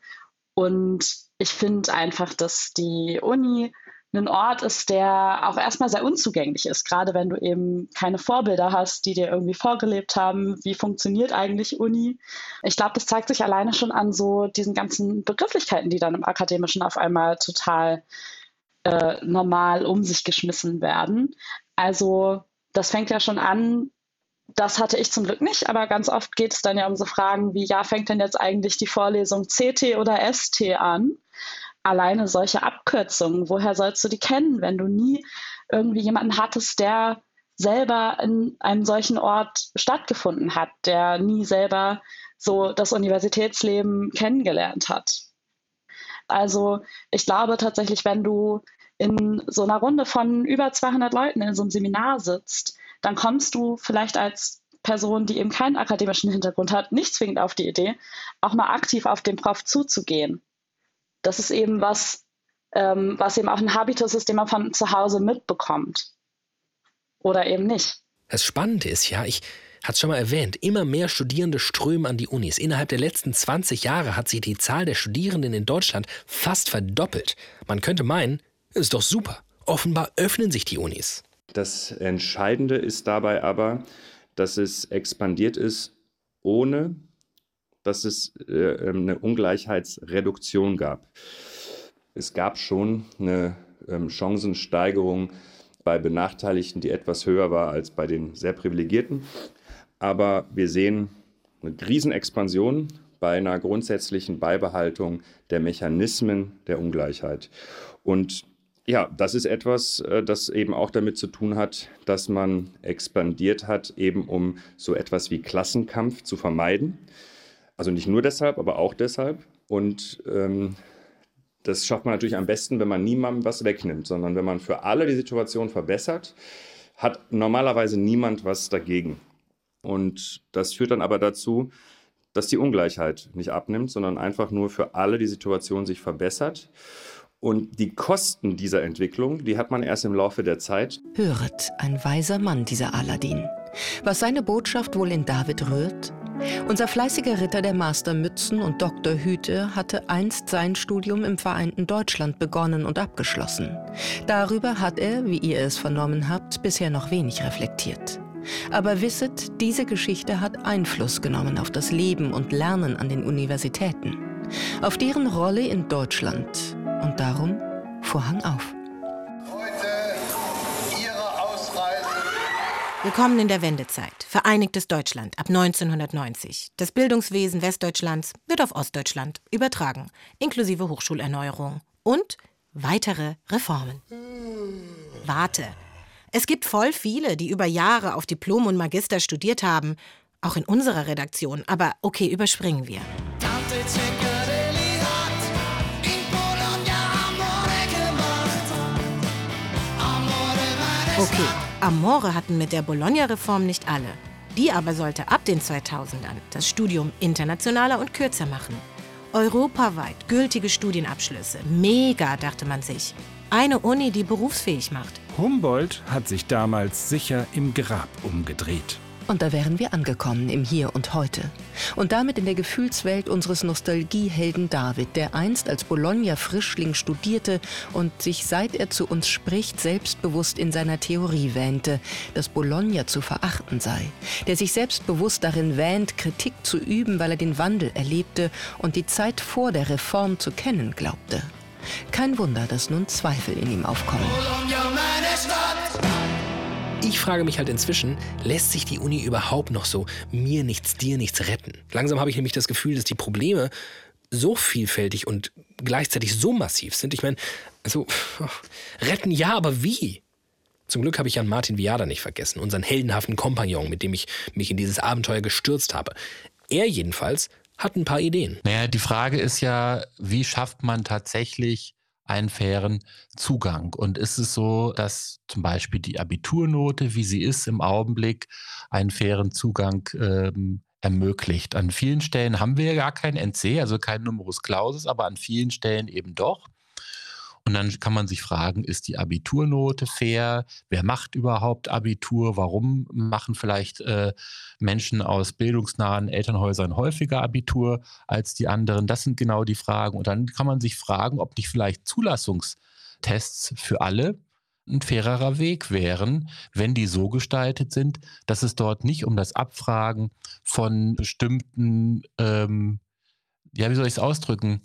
und ich finde einfach, dass die Uni ein Ort ist, der auch erstmal sehr unzugänglich ist, gerade wenn du eben keine Vorbilder hast, die dir irgendwie vorgelebt haben, wie funktioniert eigentlich Uni. Ich glaube, das zeigt sich alleine schon an so diesen ganzen Begrifflichkeiten, die dann im Akademischen auf einmal total äh, normal um sich geschmissen werden. Also das fängt ja schon an, das hatte ich zum Glück nicht, aber ganz oft geht es dann ja um so Fragen wie, ja, fängt denn jetzt eigentlich die Vorlesung CT oder ST an? Alleine solche Abkürzungen, woher sollst du die kennen, wenn du nie irgendwie jemanden hattest, der selber in einem solchen Ort stattgefunden hat, der nie selber so das Universitätsleben kennengelernt hat. Also ich glaube tatsächlich, wenn du in so einer Runde von über 200 Leuten in so einem Seminar sitzt, dann kommst du vielleicht als Person, die eben keinen akademischen Hintergrund hat, nicht zwingend auf die Idee, auch mal aktiv auf den Prof zuzugehen das ist eben was, ähm, was eben auch ein Habitus ist, den man von zu Hause mitbekommt. Oder eben nicht. Das Spannende ist ja, ich hatte es schon mal erwähnt, immer mehr Studierende strömen an die Unis. Innerhalb der letzten 20 Jahre hat sich die Zahl der Studierenden in Deutschland fast verdoppelt. Man könnte meinen, ist doch super. Offenbar öffnen sich die Unis. Das Entscheidende ist dabei aber, dass es expandiert ist, ohne dass es äh, ähm, eine Ungleichheitsreduktion gab. Es gab schon eine ähm, Chancensteigerung bei Benachteiligten, die etwas höher war als bei den sehr Privilegierten. Aber wir sehen eine Riesenexpansion bei einer grundsätzlichen Beibehaltung der Mechanismen der Ungleichheit. Und ja, das ist etwas, äh, das eben auch damit zu tun hat, dass man expandiert hat, eben um so etwas wie Klassenkampf zu vermeiden. Also nicht nur deshalb, aber auch deshalb. Und ähm, das schafft man natürlich am besten, wenn man niemandem was wegnimmt, sondern wenn man für alle die Situation verbessert, hat normalerweise niemand was dagegen. Und das führt dann aber dazu, dass die Ungleichheit nicht abnimmt, sondern einfach nur für alle die Situation sich verbessert. Und die Kosten dieser Entwicklung, die hat man erst im Laufe der Zeit. Höret, ein weiser Mann, dieser Aladdin. Was seine Botschaft wohl in David rührt? Unser fleißiger Ritter der Mastermützen und Dr. Hüte hatte einst sein Studium im vereinten Deutschland begonnen und abgeschlossen. Darüber hat er, wie ihr es vernommen habt, bisher noch wenig reflektiert. Aber wisset, diese Geschichte hat Einfluss genommen auf das Leben und Lernen an den Universitäten, auf deren Rolle in Deutschland und darum Vorhang auf. Willkommen in der Wendezeit. Vereinigtes Deutschland ab 1990. Das Bildungswesen Westdeutschlands wird auf Ostdeutschland übertragen, inklusive Hochschulerneuerung und weitere Reformen. Warte. Es gibt voll viele, die über Jahre auf Diplom und Magister studiert haben, auch in unserer Redaktion, aber okay, überspringen wir. Okay, Amore hatten mit der Bologna-Reform nicht alle. Die aber sollte ab den 2000ern das Studium internationaler und kürzer machen. Europaweit gültige Studienabschlüsse. Mega, dachte man sich. Eine Uni, die berufsfähig macht. Humboldt hat sich damals sicher im Grab umgedreht. Und da wären wir angekommen im Hier und Heute. Und damit in der Gefühlswelt unseres Nostalgiehelden David, der einst als Bologna-Frischling studierte und sich, seit er zu uns spricht, selbstbewusst in seiner Theorie wähnte, dass Bologna zu verachten sei. Der sich selbstbewusst darin wähnt, Kritik zu üben, weil er den Wandel erlebte und die Zeit vor der Reform zu kennen glaubte. Kein Wunder, dass nun Zweifel in ihm aufkommen. Bologna, meine Stadt! Ich frage mich halt inzwischen, lässt sich die Uni überhaupt noch so mir nichts, dir nichts retten? Langsam habe ich nämlich das Gefühl, dass die Probleme so vielfältig und gleichzeitig so massiv sind. Ich meine, also [LAUGHS] retten ja, aber wie? Zum Glück habe ich Jan Martin Viada nicht vergessen, unseren heldenhaften Kompagnon, mit dem ich mich in dieses Abenteuer gestürzt habe. Er jedenfalls hat ein paar Ideen. Naja, die Frage ist ja, wie schafft man tatsächlich einen fairen Zugang. Und ist es so, dass zum Beispiel die Abiturnote, wie sie ist im Augenblick, einen fairen Zugang ähm, ermöglicht? An vielen Stellen haben wir ja gar kein NC, also kein Numerus Clausus, aber an vielen Stellen eben doch. Und dann kann man sich fragen, ist die Abiturnote fair? Wer macht überhaupt Abitur? Warum machen vielleicht äh, Menschen aus bildungsnahen Elternhäusern häufiger Abitur als die anderen? Das sind genau die Fragen. Und dann kann man sich fragen, ob nicht vielleicht Zulassungstests für alle ein fairerer Weg wären, wenn die so gestaltet sind, dass es dort nicht um das Abfragen von bestimmten, ähm, ja, wie soll ich es ausdrücken,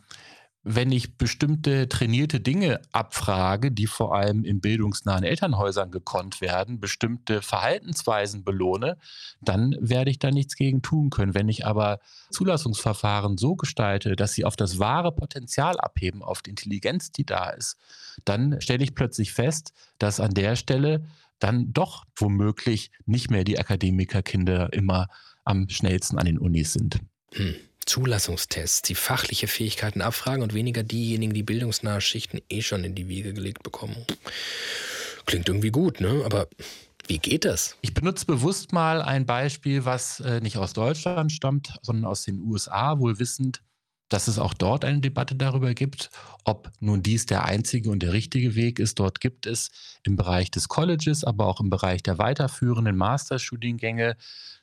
wenn ich bestimmte trainierte Dinge abfrage, die vor allem in bildungsnahen Elternhäusern gekonnt werden, bestimmte Verhaltensweisen belohne, dann werde ich da nichts gegen tun können. Wenn ich aber Zulassungsverfahren so gestalte, dass sie auf das wahre Potenzial abheben, auf die Intelligenz, die da ist, dann stelle ich plötzlich fest, dass an der Stelle dann doch womöglich nicht mehr die Akademikerkinder immer am schnellsten an den Unis sind. Hm. Zulassungstests, die fachliche Fähigkeiten abfragen und weniger diejenigen, die bildungsnahe Schichten eh schon in die Wiege gelegt bekommen. Klingt irgendwie gut, ne? Aber wie geht das? Ich benutze bewusst mal ein Beispiel, was äh, nicht aus Deutschland stammt, sondern aus den USA, wohl wissend, dass es auch dort eine Debatte darüber gibt, ob nun dies der einzige und der richtige Weg ist. Dort gibt es im Bereich des Colleges, aber auch im Bereich der weiterführenden Masterstudiengänge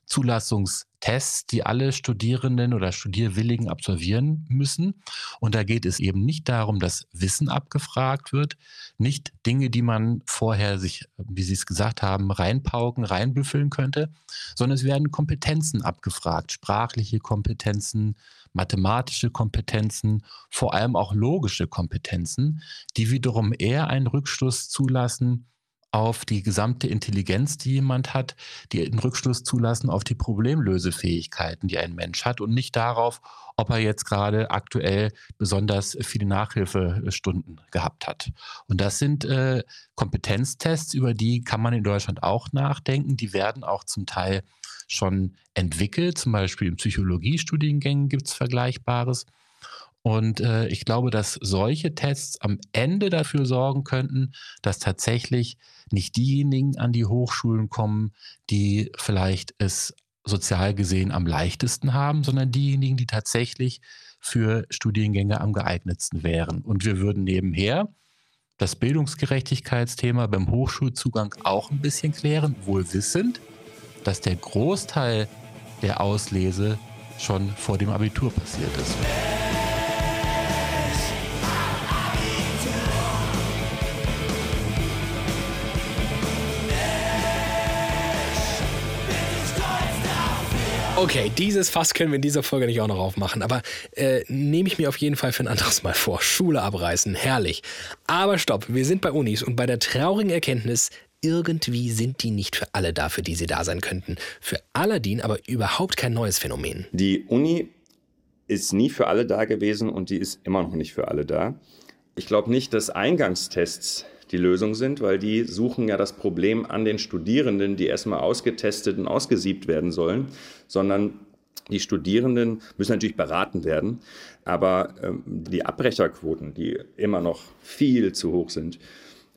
Zulassungstests, die alle Studierenden oder Studierwilligen absolvieren müssen. Und da geht es eben nicht darum, dass Wissen abgefragt wird, nicht Dinge, die man vorher sich, wie Sie es gesagt haben, reinpauken, reinbüffeln könnte, sondern es werden Kompetenzen abgefragt, sprachliche Kompetenzen, mathematische Kompetenzen, vor allem auch logische Kompetenzen, die wiederum eher einen Rückschluss zulassen auf die gesamte Intelligenz, die jemand hat, die einen Rückschluss zulassen auf die Problemlösefähigkeiten, die ein Mensch hat und nicht darauf, ob er jetzt gerade aktuell besonders viele Nachhilfestunden gehabt hat. Und das sind äh, Kompetenztests, über die kann man in Deutschland auch nachdenken. Die werden auch zum Teil schon entwickelt. Zum Beispiel in Psychologiestudiengängen gibt es Vergleichbares. Und äh, ich glaube, dass solche Tests am Ende dafür sorgen könnten, dass tatsächlich nicht diejenigen an die Hochschulen kommen, die vielleicht es sozial gesehen am leichtesten haben, sondern diejenigen, die tatsächlich für Studiengänge am geeignetsten wären. Und wir würden nebenher das Bildungsgerechtigkeitsthema beim Hochschulzugang auch ein bisschen klären, wohl wissend, dass der Großteil der Auslese schon vor dem Abitur passiert ist. Okay, dieses Fass können wir in dieser Folge nicht auch noch aufmachen, aber äh, nehme ich mir auf jeden Fall für ein anderes Mal vor. Schule abreißen, herrlich. Aber stopp, wir sind bei Unis und bei der traurigen Erkenntnis, irgendwie sind die nicht für alle da, für die sie da sein könnten. Für Aladdin aber überhaupt kein neues Phänomen. Die Uni ist nie für alle da gewesen und die ist immer noch nicht für alle da. Ich glaube nicht, dass Eingangstests die Lösung sind, weil die suchen ja das Problem an den Studierenden, die erstmal ausgetestet und ausgesiebt werden sollen, sondern die Studierenden müssen natürlich beraten werden, aber ähm, die Abbrecherquoten, die immer noch viel zu hoch sind,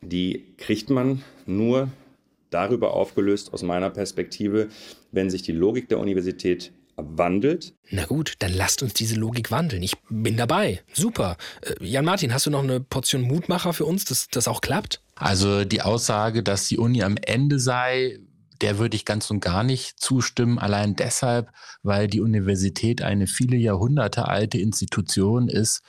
die kriegt man nur darüber aufgelöst aus meiner Perspektive, wenn sich die Logik der Universität wandelt. Na gut, dann lasst uns diese Logik wandeln. Ich bin dabei. Super. Äh, Jan Martin, hast du noch eine Portion Mutmacher für uns, dass das auch klappt? Also die Aussage, dass die Uni am Ende sei, der würde ich ganz und gar nicht zustimmen, allein deshalb, weil die Universität eine viele Jahrhunderte alte Institution ist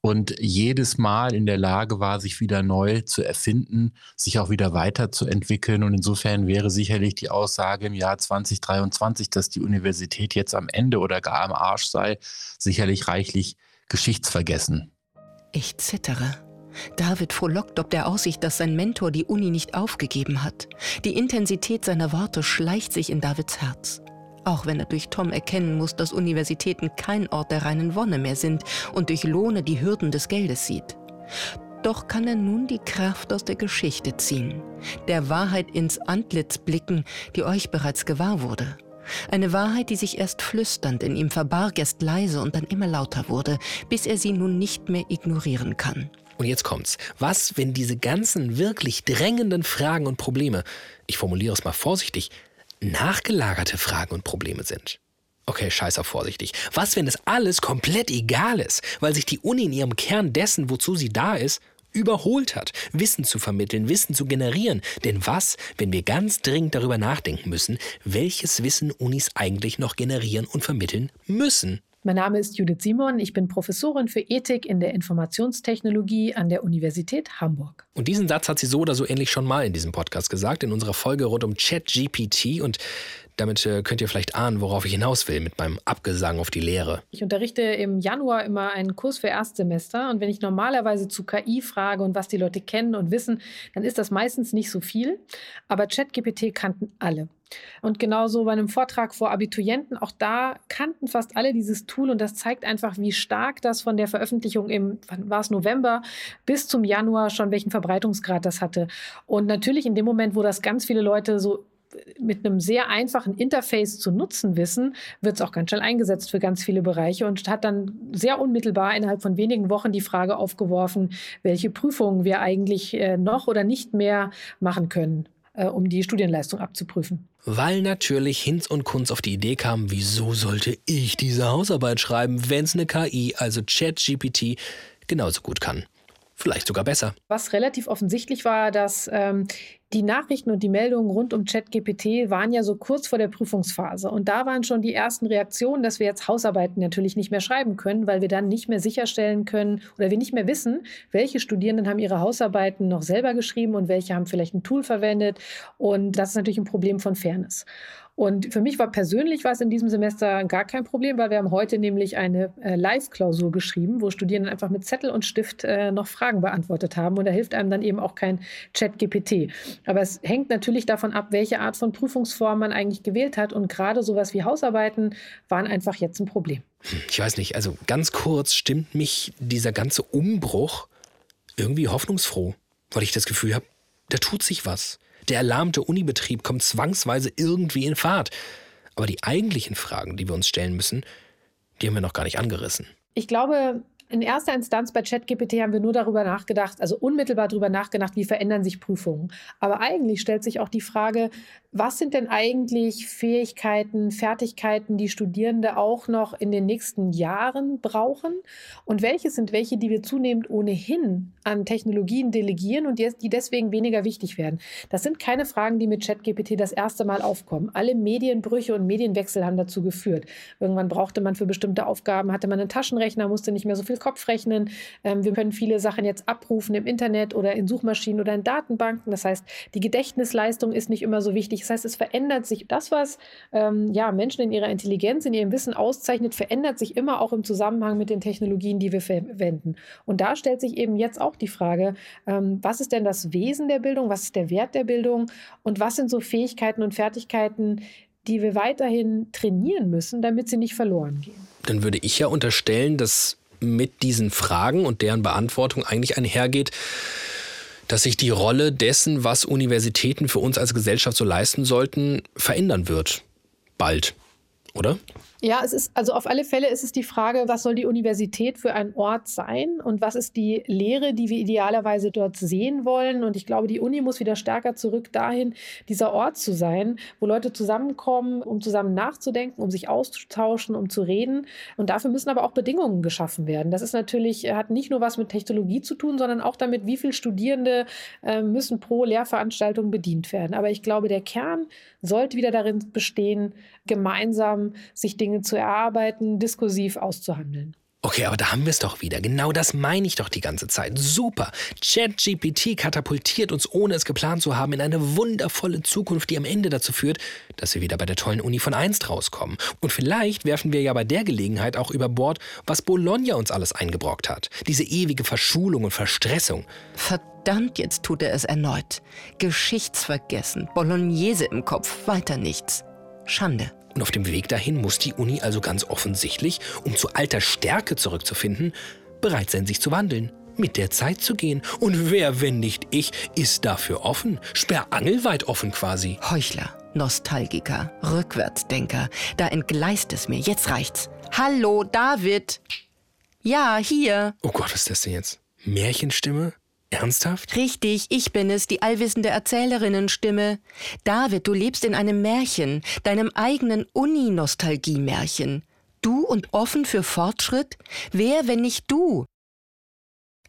und jedes Mal in der Lage war, sich wieder neu zu erfinden, sich auch wieder weiterzuentwickeln. Und insofern wäre sicherlich die Aussage im Jahr 2023, dass die Universität jetzt am Ende oder gar am Arsch sei, sicherlich reichlich geschichtsvergessen. Ich zittere. David frohlockt ob der Aussicht, dass sein Mentor die Uni nicht aufgegeben hat. Die Intensität seiner Worte schleicht sich in Davids Herz. Auch wenn er durch Tom erkennen muss, dass Universitäten kein Ort der reinen Wonne mehr sind und durch Lohne die Hürden des Geldes sieht. Doch kann er nun die Kraft aus der Geschichte ziehen, der Wahrheit ins Antlitz blicken, die euch bereits gewahr wurde. Eine Wahrheit, die sich erst flüsternd in ihm verbarg, erst leise und dann immer lauter wurde, bis er sie nun nicht mehr ignorieren kann. Und jetzt kommt's. Was, wenn diese ganzen wirklich drängenden Fragen und Probleme, ich formuliere es mal vorsichtig, nachgelagerte Fragen und Probleme sind? Okay, scheiß auf vorsichtig. Was, wenn das alles komplett egal ist, weil sich die Uni in ihrem Kern dessen, wozu sie da ist, überholt hat, Wissen zu vermitteln, Wissen zu generieren. Denn was, wenn wir ganz dringend darüber nachdenken müssen, welches Wissen Unis eigentlich noch generieren und vermitteln müssen? Mein Name ist Judith Simon. Ich bin Professorin für Ethik in der Informationstechnologie an der Universität Hamburg. Und diesen Satz hat sie so oder so ähnlich schon mal in diesem Podcast gesagt, in unserer Folge rund um ChatGPT. Und damit äh, könnt ihr vielleicht ahnen, worauf ich hinaus will mit meinem Abgesang auf die Lehre. Ich unterrichte im Januar immer einen Kurs für Erstsemester und wenn ich normalerweise zu KI frage und was die Leute kennen und wissen, dann ist das meistens nicht so viel. Aber ChatGPT kannten alle. Und genauso bei einem Vortrag vor Abiturienten, auch da kannten fast alle dieses Tool und das zeigt einfach, wie stark das von der Veröffentlichung im, war es November, bis zum Januar schon welchen Verbreitungsgrad das hatte. Und natürlich in dem Moment, wo das ganz viele Leute so mit einem sehr einfachen Interface zu nutzen wissen, wird es auch ganz schnell eingesetzt für ganz viele Bereiche und hat dann sehr unmittelbar innerhalb von wenigen Wochen die Frage aufgeworfen, welche Prüfungen wir eigentlich äh, noch oder nicht mehr machen können, äh, um die Studienleistung abzuprüfen. Weil natürlich Hinz und Kunz auf die Idee kamen, wieso sollte ich diese Hausarbeit schreiben, wenn es eine KI, also ChatGPT, genauso gut kann. Vielleicht sogar besser. Was relativ offensichtlich war, dass ähm, die Nachrichten und die Meldungen rund um ChatGPT waren ja so kurz vor der Prüfungsphase. Und da waren schon die ersten Reaktionen, dass wir jetzt Hausarbeiten natürlich nicht mehr schreiben können, weil wir dann nicht mehr sicherstellen können oder wir nicht mehr wissen, welche Studierenden haben ihre Hausarbeiten noch selber geschrieben und welche haben vielleicht ein Tool verwendet. Und das ist natürlich ein Problem von Fairness. Und für mich war persönlich was in diesem Semester gar kein Problem, weil wir haben heute nämlich eine äh, Live-Klausur geschrieben, wo Studierende einfach mit Zettel und Stift äh, noch Fragen beantwortet haben. Und da hilft einem dann eben auch kein Chat-GPT. Aber es hängt natürlich davon ab, welche Art von Prüfungsform man eigentlich gewählt hat. Und gerade sowas wie Hausarbeiten waren einfach jetzt ein Problem. Ich weiß nicht, also ganz kurz stimmt mich dieser ganze Umbruch irgendwie hoffnungsfroh, weil ich das Gefühl habe, da tut sich was. Der erlahmte Unibetrieb kommt zwangsweise irgendwie in Fahrt. Aber die eigentlichen Fragen, die wir uns stellen müssen, die haben wir noch gar nicht angerissen. Ich glaube, In erster Instanz bei ChatGPT haben wir nur darüber nachgedacht, also unmittelbar darüber nachgedacht, wie verändern sich Prüfungen. Aber eigentlich stellt sich auch die Frage, was sind denn eigentlich Fähigkeiten, Fertigkeiten, die Studierende auch noch in den nächsten Jahren brauchen? Und welche sind welche, die wir zunehmend ohnehin an Technologien delegieren und die deswegen weniger wichtig werden? Das sind keine Fragen, die mit ChatGPT das erste Mal aufkommen. Alle Medienbrüche und Medienwechsel haben dazu geführt. Irgendwann brauchte man für bestimmte Aufgaben, hatte man einen Taschenrechner, musste nicht mehr so viel Kopf rechnen. Ähm, wir können viele Sachen jetzt abrufen im Internet oder in Suchmaschinen oder in Datenbanken. Das heißt, die Gedächtnisleistung ist nicht immer so wichtig. Das heißt, es verändert sich. Das, was ähm, ja, Menschen in ihrer Intelligenz, in ihrem Wissen auszeichnet, verändert sich immer auch im Zusammenhang mit den Technologien, die wir verwenden. Und da stellt sich eben jetzt auch die Frage, ähm, was ist denn das Wesen der Bildung, was ist der Wert der Bildung und was sind so Fähigkeiten und Fertigkeiten, die wir weiterhin trainieren müssen, damit sie nicht verloren gehen. Dann würde ich ja unterstellen, dass mit diesen Fragen und deren Beantwortung eigentlich einhergeht, dass sich die Rolle dessen, was Universitäten für uns als Gesellschaft so leisten sollten, verändern wird. Bald, oder? Ja, es ist, also auf alle Fälle ist es die Frage, was soll die Universität für ein Ort sein und was ist die Lehre, die wir idealerweise dort sehen wollen. Und ich glaube, die Uni muss wieder stärker zurück dahin, dieser Ort zu sein, wo Leute zusammenkommen, um zusammen nachzudenken, um sich auszutauschen, um zu reden. Und dafür müssen aber auch Bedingungen geschaffen werden. Das ist natürlich, hat nicht nur was mit Technologie zu tun, sondern auch damit, wie viele Studierende äh, müssen pro Lehrveranstaltung bedient werden. Aber ich glaube, der Kern sollte wieder darin bestehen, gemeinsam sich Dinge zu erarbeiten, diskursiv auszuhandeln. Okay, aber da haben wir es doch wieder. Genau das meine ich doch die ganze Zeit. Super. ChatGPT katapultiert uns, ohne es geplant zu haben, in eine wundervolle Zukunft, die am Ende dazu führt, dass wir wieder bei der tollen Uni von einst rauskommen. Und vielleicht werfen wir ja bei der Gelegenheit auch über Bord, was Bologna uns alles eingebrockt hat. Diese ewige Verschulung und Verstressung. Verdammt, jetzt tut er es erneut. Geschichtsvergessen, Bolognese im Kopf, weiter nichts. Schande. Und auf dem Weg dahin muss die Uni also ganz offensichtlich, um zu alter Stärke zurückzufinden, bereit sein, sich zu wandeln, mit der Zeit zu gehen. Und wer, wenn nicht ich, ist dafür offen? Sperrangelweit offen quasi. Heuchler, Nostalgiker, Rückwärtsdenker, da entgleist es mir. Jetzt reicht's. Hallo, David. Ja, hier. Oh Gott, was ist das denn jetzt? Märchenstimme? Ernsthaft? Richtig, ich bin es, die allwissende Erzählerinnenstimme. David, du lebst in einem Märchen, deinem eigenen Uni-Nostalgie-Märchen. Du und offen für Fortschritt? Wer, wenn nicht du?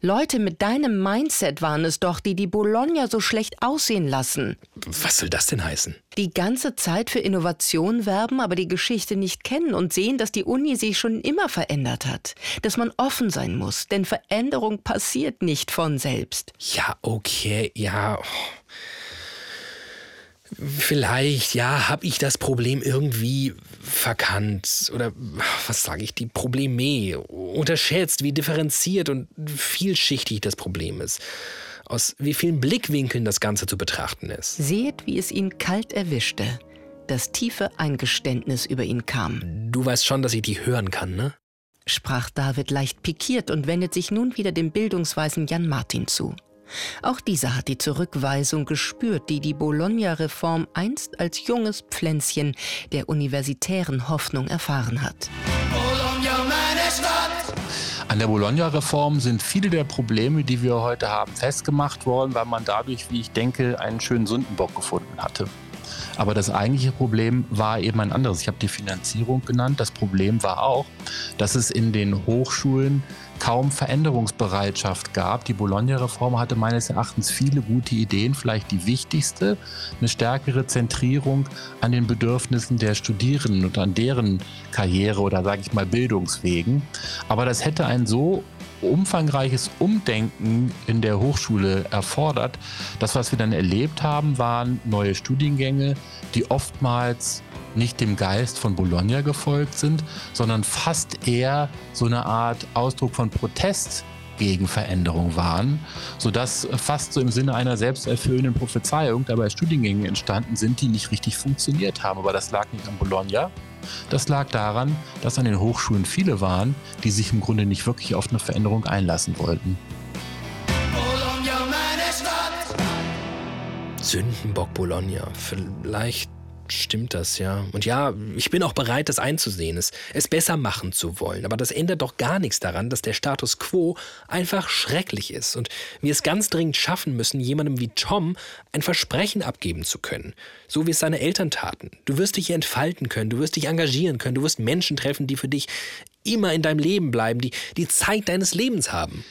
Leute mit deinem Mindset waren es doch, die die Bologna so schlecht aussehen lassen. Was soll das denn heißen? Die ganze Zeit für Innovation werben, aber die Geschichte nicht kennen und sehen, dass die Uni sich schon immer verändert hat. Dass man offen sein muss, denn Veränderung passiert nicht von selbst. Ja, okay, ja. Vielleicht, ja, habe ich das Problem irgendwie verkannt oder was sage ich, die Probleme unterschätzt, wie differenziert und vielschichtig das Problem ist. Aus wie vielen Blickwinkeln das Ganze zu betrachten ist. Seht, wie es ihn kalt erwischte. Das tiefe Eingeständnis über ihn kam. Du weißt schon, dass ich die hören kann, ne? sprach David leicht pikiert und wendet sich nun wieder dem bildungsweisen Jan Martin zu. Auch dieser hat die Zurückweisung gespürt, die die Bologna-Reform einst als junges Pflänzchen der universitären Hoffnung erfahren hat. Bologna, meine Stadt! An der Bologna-Reform sind viele der Probleme, die wir heute haben, festgemacht worden, weil man dadurch, wie ich denke, einen schönen Sündenbock gefunden hatte. Aber das eigentliche Problem war eben ein anderes. Ich habe die Finanzierung genannt. Das Problem war auch, dass es in den Hochschulen kaum Veränderungsbereitschaft gab. Die Bologna-Reform hatte meines Erachtens viele gute Ideen. Vielleicht die wichtigste, eine stärkere Zentrierung an den Bedürfnissen der Studierenden und an deren Karriere oder sage ich mal Bildungswegen. Aber das hätte ein so umfangreiches Umdenken in der Hochschule erfordert. Das, was wir dann erlebt haben, waren neue Studiengänge, die oftmals nicht dem Geist von Bologna gefolgt sind, sondern fast eher so eine Art Ausdruck von Protest gegen Veränderung waren, sodass fast so im Sinne einer selbsterfüllenden Prophezeiung dabei Studiengänge entstanden sind, die nicht richtig funktioniert haben. Aber das lag nicht an Bologna. Das lag daran, dass an den Hochschulen viele waren, die sich im Grunde nicht wirklich auf eine Veränderung einlassen wollten. Bologna, meine Stadt! Sündenbock Bologna. Vielleicht stimmt das, ja. Und ja, ich bin auch bereit, das einzusehen, es, es besser machen zu wollen. Aber das ändert doch gar nichts daran, dass der Status quo einfach schrecklich ist und wir es ganz dringend schaffen müssen, jemandem wie Tom ein Versprechen abgeben zu können. So wie es seine Eltern taten. Du wirst dich hier entfalten können, du wirst dich engagieren können, du wirst Menschen treffen, die für dich immer in deinem Leben bleiben, die die Zeit deines Lebens haben.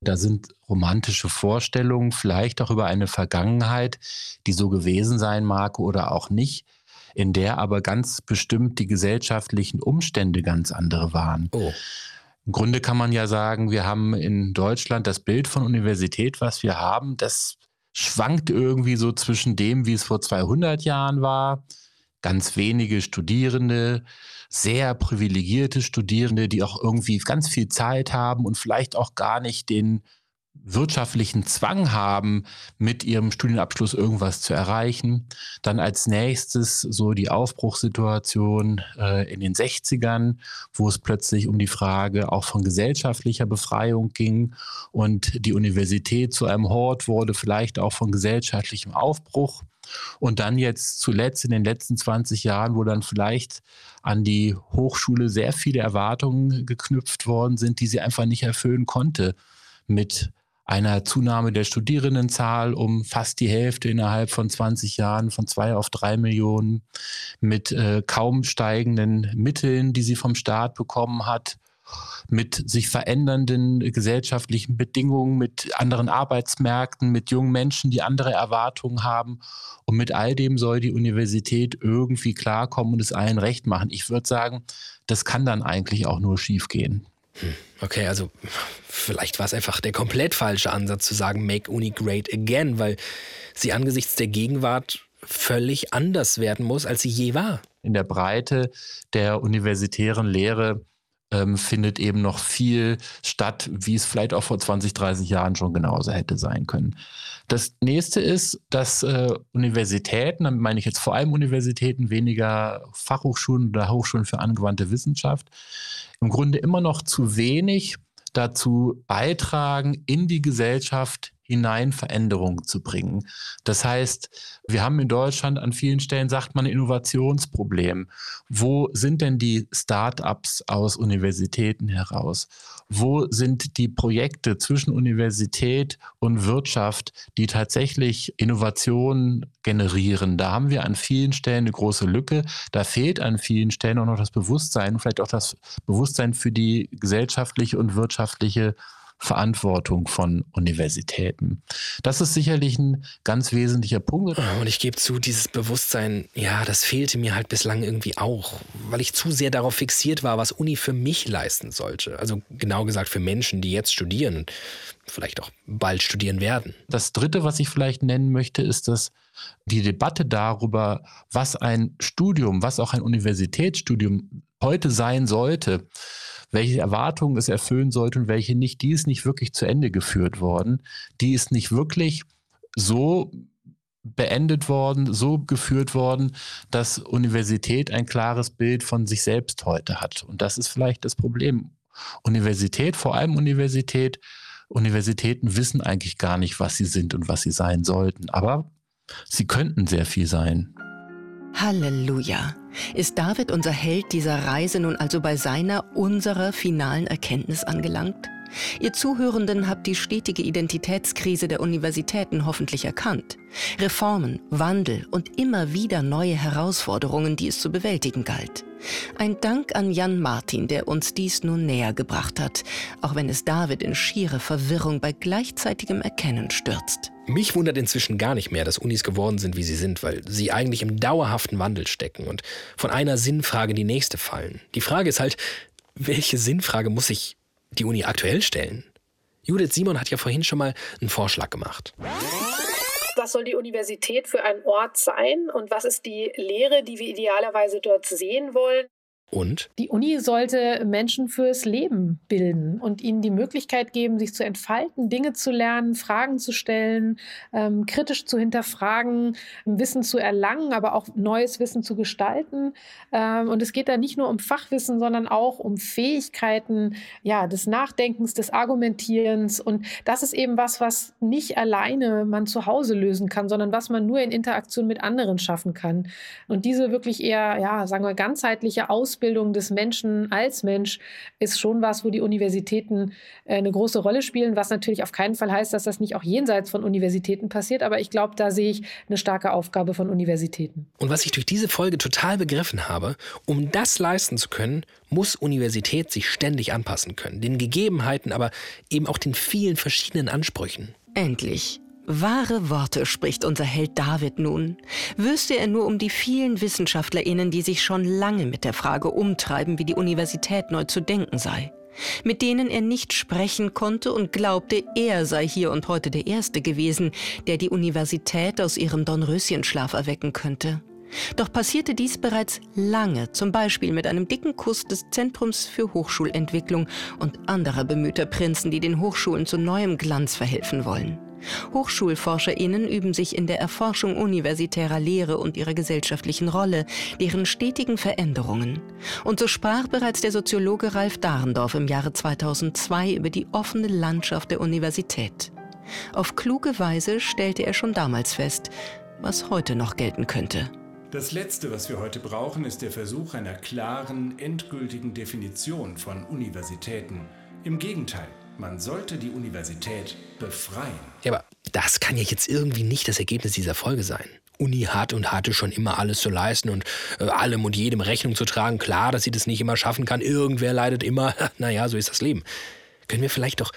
Da sind romantische Vorstellungen, vielleicht auch über eine Vergangenheit, die so gewesen sein mag oder auch nicht, in der aber ganz bestimmt die gesellschaftlichen Umstände ganz andere waren. Oh. Im Grunde kann man ja sagen, wir haben in Deutschland das Bild von Universität, was wir haben, das schwankt irgendwie so zwischen dem, wie es vor 200 Jahren war. Ganz wenige Studierende, sehr privilegierte Studierende, die auch irgendwie ganz viel Zeit haben und vielleicht auch gar nicht den wirtschaftlichen Zwang haben, mit ihrem Studienabschluss irgendwas zu erreichen. Dann als nächstes so die Aufbruchssituation äh, in den 60ern, wo es plötzlich um die Frage auch von gesellschaftlicher Befreiung ging und die Universität zu einem Hort wurde, vielleicht auch von gesellschaftlichem Aufbruch. Und dann jetzt zuletzt in den letzten 20 Jahren, wo dann vielleicht an die Hochschule sehr viele Erwartungen geknüpft worden sind, die sie einfach nicht erfüllen konnte. Mit einer Zunahme der Studierendenzahl um fast die Hälfte innerhalb von 20 Jahren, von zwei auf drei Millionen, mit äh, kaum steigenden Mitteln, die sie vom Staat bekommen hat mit sich verändernden gesellschaftlichen Bedingungen, mit anderen Arbeitsmärkten, mit jungen Menschen, die andere Erwartungen haben. Und mit all dem soll die Universität irgendwie klarkommen und es allen recht machen. Ich würde sagen, das kann dann eigentlich auch nur schiefgehen. Hm, okay, also vielleicht war es einfach der komplett falsche Ansatz zu sagen, make Uni great again, weil sie angesichts der Gegenwart völlig anders werden muss, als sie je war. In der Breite der universitären Lehre ähm, findet eben noch viel statt, wie es vielleicht auch vor 20, 30 Jahren schon genauso hätte sein können. Das nächste ist, dass äh, Universitäten, damit meine ich jetzt vor allem Universitäten, weniger Fachhochschulen oder Hochschulen für angewandte Wissenschaft, im Grunde immer noch zu wenig dazu beitragen, in die Gesellschaft hinein Veränderungen zu bringen. Das heißt, wir haben in Deutschland an vielen Stellen, sagt man, Innovationsproblem. Wo sind denn die Start-ups aus Universitäten heraus? Wo sind die Projekte zwischen Universität und Wirtschaft, die tatsächlich Innovationen generieren? Da haben wir an vielen Stellen eine große Lücke. Da fehlt an vielen Stellen auch noch das Bewusstsein, vielleicht auch das Bewusstsein für die gesellschaftliche und wirtschaftliche Verantwortung von Universitäten. Das ist sicherlich ein ganz wesentlicher Punkt. Und ich gebe zu, dieses Bewusstsein, ja, das fehlte mir halt bislang irgendwie auch, weil ich zu sehr darauf fixiert war, was Uni für mich leisten sollte. Also genau gesagt für Menschen, die jetzt studieren, vielleicht auch bald studieren werden. Das Dritte, was ich vielleicht nennen möchte, ist, dass die Debatte darüber, was ein Studium, was auch ein Universitätsstudium heute sein sollte, welche Erwartungen es erfüllen sollte und welche nicht, die ist nicht wirklich zu Ende geführt worden. Die ist nicht wirklich so beendet worden, so geführt worden, dass Universität ein klares Bild von sich selbst heute hat. Und das ist vielleicht das Problem. Universität, vor allem Universität, Universitäten wissen eigentlich gar nicht, was sie sind und was sie sein sollten. Aber sie könnten sehr viel sein. Halleluja. Ist David unser Held dieser Reise nun also bei seiner, unserer finalen Erkenntnis angelangt? Ihr Zuhörenden habt die stetige Identitätskrise der Universitäten hoffentlich erkannt. Reformen, Wandel und immer wieder neue Herausforderungen, die es zu bewältigen galt. Ein Dank an Jan Martin, der uns dies nun näher gebracht hat, auch wenn es David in schiere Verwirrung bei gleichzeitigem Erkennen stürzt. Mich wundert inzwischen gar nicht mehr, dass Unis geworden sind, wie sie sind, weil sie eigentlich im dauerhaften Wandel stecken und von einer Sinnfrage in die nächste fallen. Die Frage ist halt, welche Sinnfrage muss sich die Uni aktuell stellen? Judith Simon hat ja vorhin schon mal einen Vorschlag gemacht. Was soll die Universität für ein Ort sein und was ist die Lehre, die wir idealerweise dort sehen wollen? Und? Die Uni sollte Menschen fürs Leben bilden und ihnen die Möglichkeit geben, sich zu entfalten, Dinge zu lernen, Fragen zu stellen, ähm, kritisch zu hinterfragen, Wissen zu erlangen, aber auch neues Wissen zu gestalten. Ähm, und es geht da nicht nur um Fachwissen, sondern auch um Fähigkeiten ja, des Nachdenkens, des Argumentierens. Und das ist eben was, was nicht alleine man zu Hause lösen kann, sondern was man nur in Interaktion mit anderen schaffen kann. Und diese wirklich eher, ja, sagen wir, ganzheitliche Ausbildung, Ausbildung des Menschen als Mensch ist schon was, wo die Universitäten äh, eine große Rolle spielen, was natürlich auf keinen Fall heißt, dass das nicht auch jenseits von Universitäten passiert. Aber ich glaube, da sehe ich eine starke Aufgabe von Universitäten. Und was ich durch diese Folge total begriffen habe, um das leisten zu können, muss Universität sich ständig anpassen können. Den Gegebenheiten, aber eben auch den vielen verschiedenen Ansprüchen. Endlich. Wahre Worte spricht unser Held David nun. Wüsste er nur um die vielen WissenschaftlerInnen, die sich schon lange mit der Frage umtreiben, wie die Universität neu zu denken sei. Mit denen er nicht sprechen konnte und glaubte, er sei hier und heute der Erste gewesen, der die Universität aus ihrem Dornröschenschlaf erwecken könnte. Doch passierte dies bereits lange, zum Beispiel mit einem dicken Kuss des Zentrums für Hochschulentwicklung und anderer bemühter Prinzen, die den Hochschulen zu neuem Glanz verhelfen wollen. HochschulforscherInnen üben sich in der Erforschung universitärer Lehre und ihrer gesellschaftlichen Rolle, deren stetigen Veränderungen. Und so sprach bereits der Soziologe Ralf Dahrendorf im Jahre 2002 über die offene Landschaft der Universität. Auf kluge Weise stellte er schon damals fest, was heute noch gelten könnte. Das Letzte, was wir heute brauchen, ist der Versuch einer klaren, endgültigen Definition von Universitäten. Im Gegenteil, man sollte die Universität befreien. Ja, aber das kann ja jetzt irgendwie nicht das Ergebnis dieser Folge sein. Uni hat und hatte schon immer alles zu leisten und äh, allem und jedem Rechnung zu tragen. Klar, dass sie das nicht immer schaffen kann. Irgendwer leidet immer. [LAUGHS] naja, so ist das Leben. Können wir vielleicht doch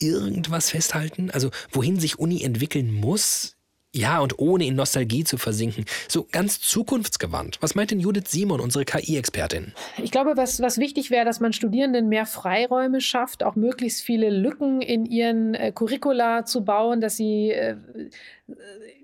irgendwas festhalten? Also, wohin sich Uni entwickeln muss, ja, und ohne in Nostalgie zu versinken. So ganz zukunftsgewandt. Was meint denn Judith Simon, unsere KI-Expertin? Ich glaube, was, was wichtig wäre, dass man Studierenden mehr Freiräume schafft, auch möglichst viele Lücken in ihren äh, Curricula zu bauen, dass sie äh,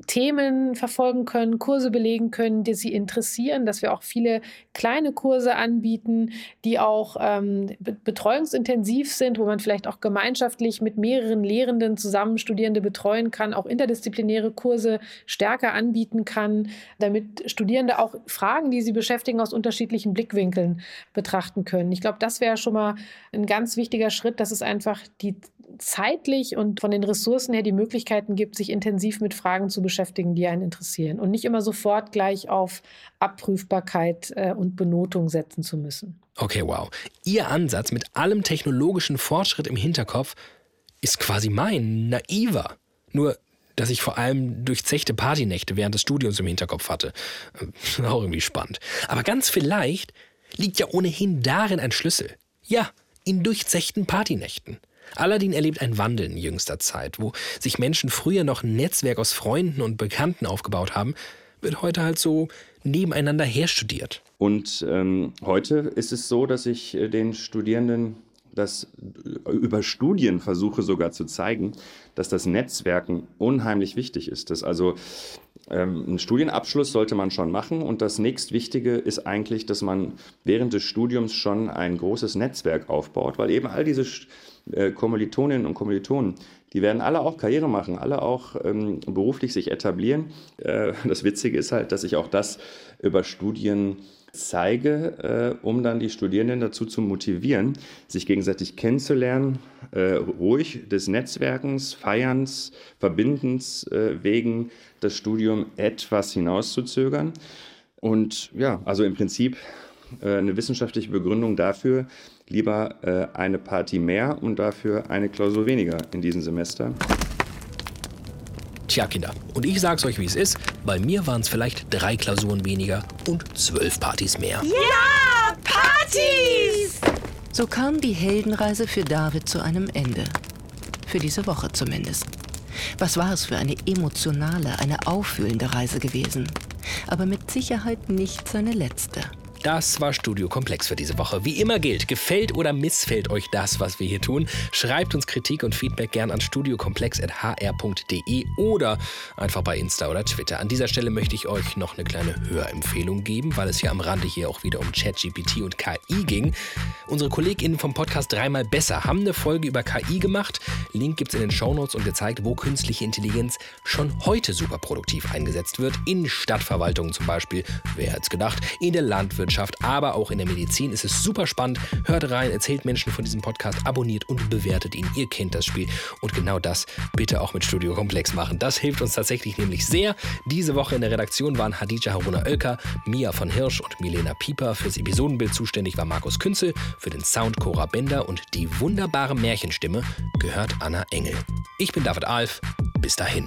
Themen verfolgen können, Kurse belegen können, die sie interessieren, dass wir auch viele kleine Kurse anbieten, die auch ähm, betreuungsintensiv sind, wo man vielleicht auch gemeinschaftlich mit mehreren Lehrenden zusammen Studierende betreuen kann, auch interdisziplinäre Kurse stärker anbieten kann, damit Studierende auch Fragen, die sie beschäftigen, aus unterschiedlichen Blickwinkeln betrachten können. Ich glaube, das wäre schon mal ein ganz wichtiger Schritt, dass es einfach die zeitlich und von den Ressourcen her die Möglichkeiten gibt, sich intensiv mit Fragen zu beschäftigen, die einen interessieren und nicht immer sofort gleich auf Abprüfbarkeit äh, und Benotung setzen zu müssen. Okay, wow. Ihr Ansatz mit allem technologischen Fortschritt im Hinterkopf ist quasi mein, naiver. Nur, dass ich vor allem durchzechte Partynächte während des Studiums im Hinterkopf hatte. [LAUGHS] Auch irgendwie spannend. Aber ganz vielleicht liegt ja ohnehin darin ein Schlüssel. Ja, in durchzechten Partynächten. Aladdin erlebt einen Wandel in jüngster Zeit, wo sich Menschen früher noch ein Netzwerk aus Freunden und Bekannten aufgebaut haben, wird heute halt so nebeneinander herstudiert. Und ähm, heute ist es so, dass ich äh, den Studierenden das äh, über Studien versuche sogar zu zeigen, dass das Netzwerken unheimlich wichtig ist. Dass also ähm, einen Studienabschluss sollte man schon machen und das nächstwichtige ist eigentlich, dass man während des Studiums schon ein großes Netzwerk aufbaut, weil eben all diese äh, Kommilitoninnen und Kommilitonen, die werden alle auch Karriere machen, alle auch ähm, beruflich sich etablieren. Äh, das Witzige ist halt, dass ich auch das über Studien zeige, äh, um dann die Studierenden dazu zu motivieren, sich gegenseitig kennenzulernen, äh, ruhig des Netzwerkens, Feierns, Verbindens äh, wegen das Studium etwas hinauszuzögern. Und ja, also im Prinzip äh, eine wissenschaftliche Begründung dafür, lieber äh, eine Party mehr und dafür eine Klausur weniger in diesem Semester. Tja, Kinder, und ich sag's euch, wie es ist. Bei mir waren es vielleicht drei Klausuren weniger und zwölf Partys mehr. Ja, Partys! So kam die Heldenreise für David zu einem Ende. Für diese Woche zumindest. Was war es für eine emotionale, eine auffühlende Reise gewesen? Aber mit Sicherheit nicht seine letzte. Das war Studio Komplex für diese Woche. Wie immer gilt, gefällt oder missfällt euch das, was wir hier tun? Schreibt uns Kritik und Feedback gern an studiokomplex.hr.de oder einfach bei Insta oder Twitter. An dieser Stelle möchte ich euch noch eine kleine Hörempfehlung geben, weil es ja am Rande hier auch wieder um ChatGPT und KI ging. Unsere KollegInnen vom Podcast Dreimal Besser haben eine Folge über KI gemacht. Link gibt es in den Shownotes und gezeigt, wo künstliche Intelligenz schon heute super produktiv eingesetzt wird. In Stadtverwaltungen zum Beispiel. Wer hätte es gedacht? In der Landwirtschaft Landwirtschaft, aber auch in der Medizin. Es ist super spannend. Hört rein, erzählt Menschen von diesem Podcast, abonniert und bewertet ihn. Ihr kennt das Spiel. Und genau das bitte auch mit Studio Komplex machen. Das hilft uns tatsächlich nämlich sehr. Diese Woche in der Redaktion waren Hadija Haruna Oelker, Mia von Hirsch und Milena Pieper. Fürs Episodenbild zuständig war Markus Künzel, für den Sound Cora Bender und die wunderbare Märchenstimme gehört Anna Engel. Ich bin David Alf. Bis dahin.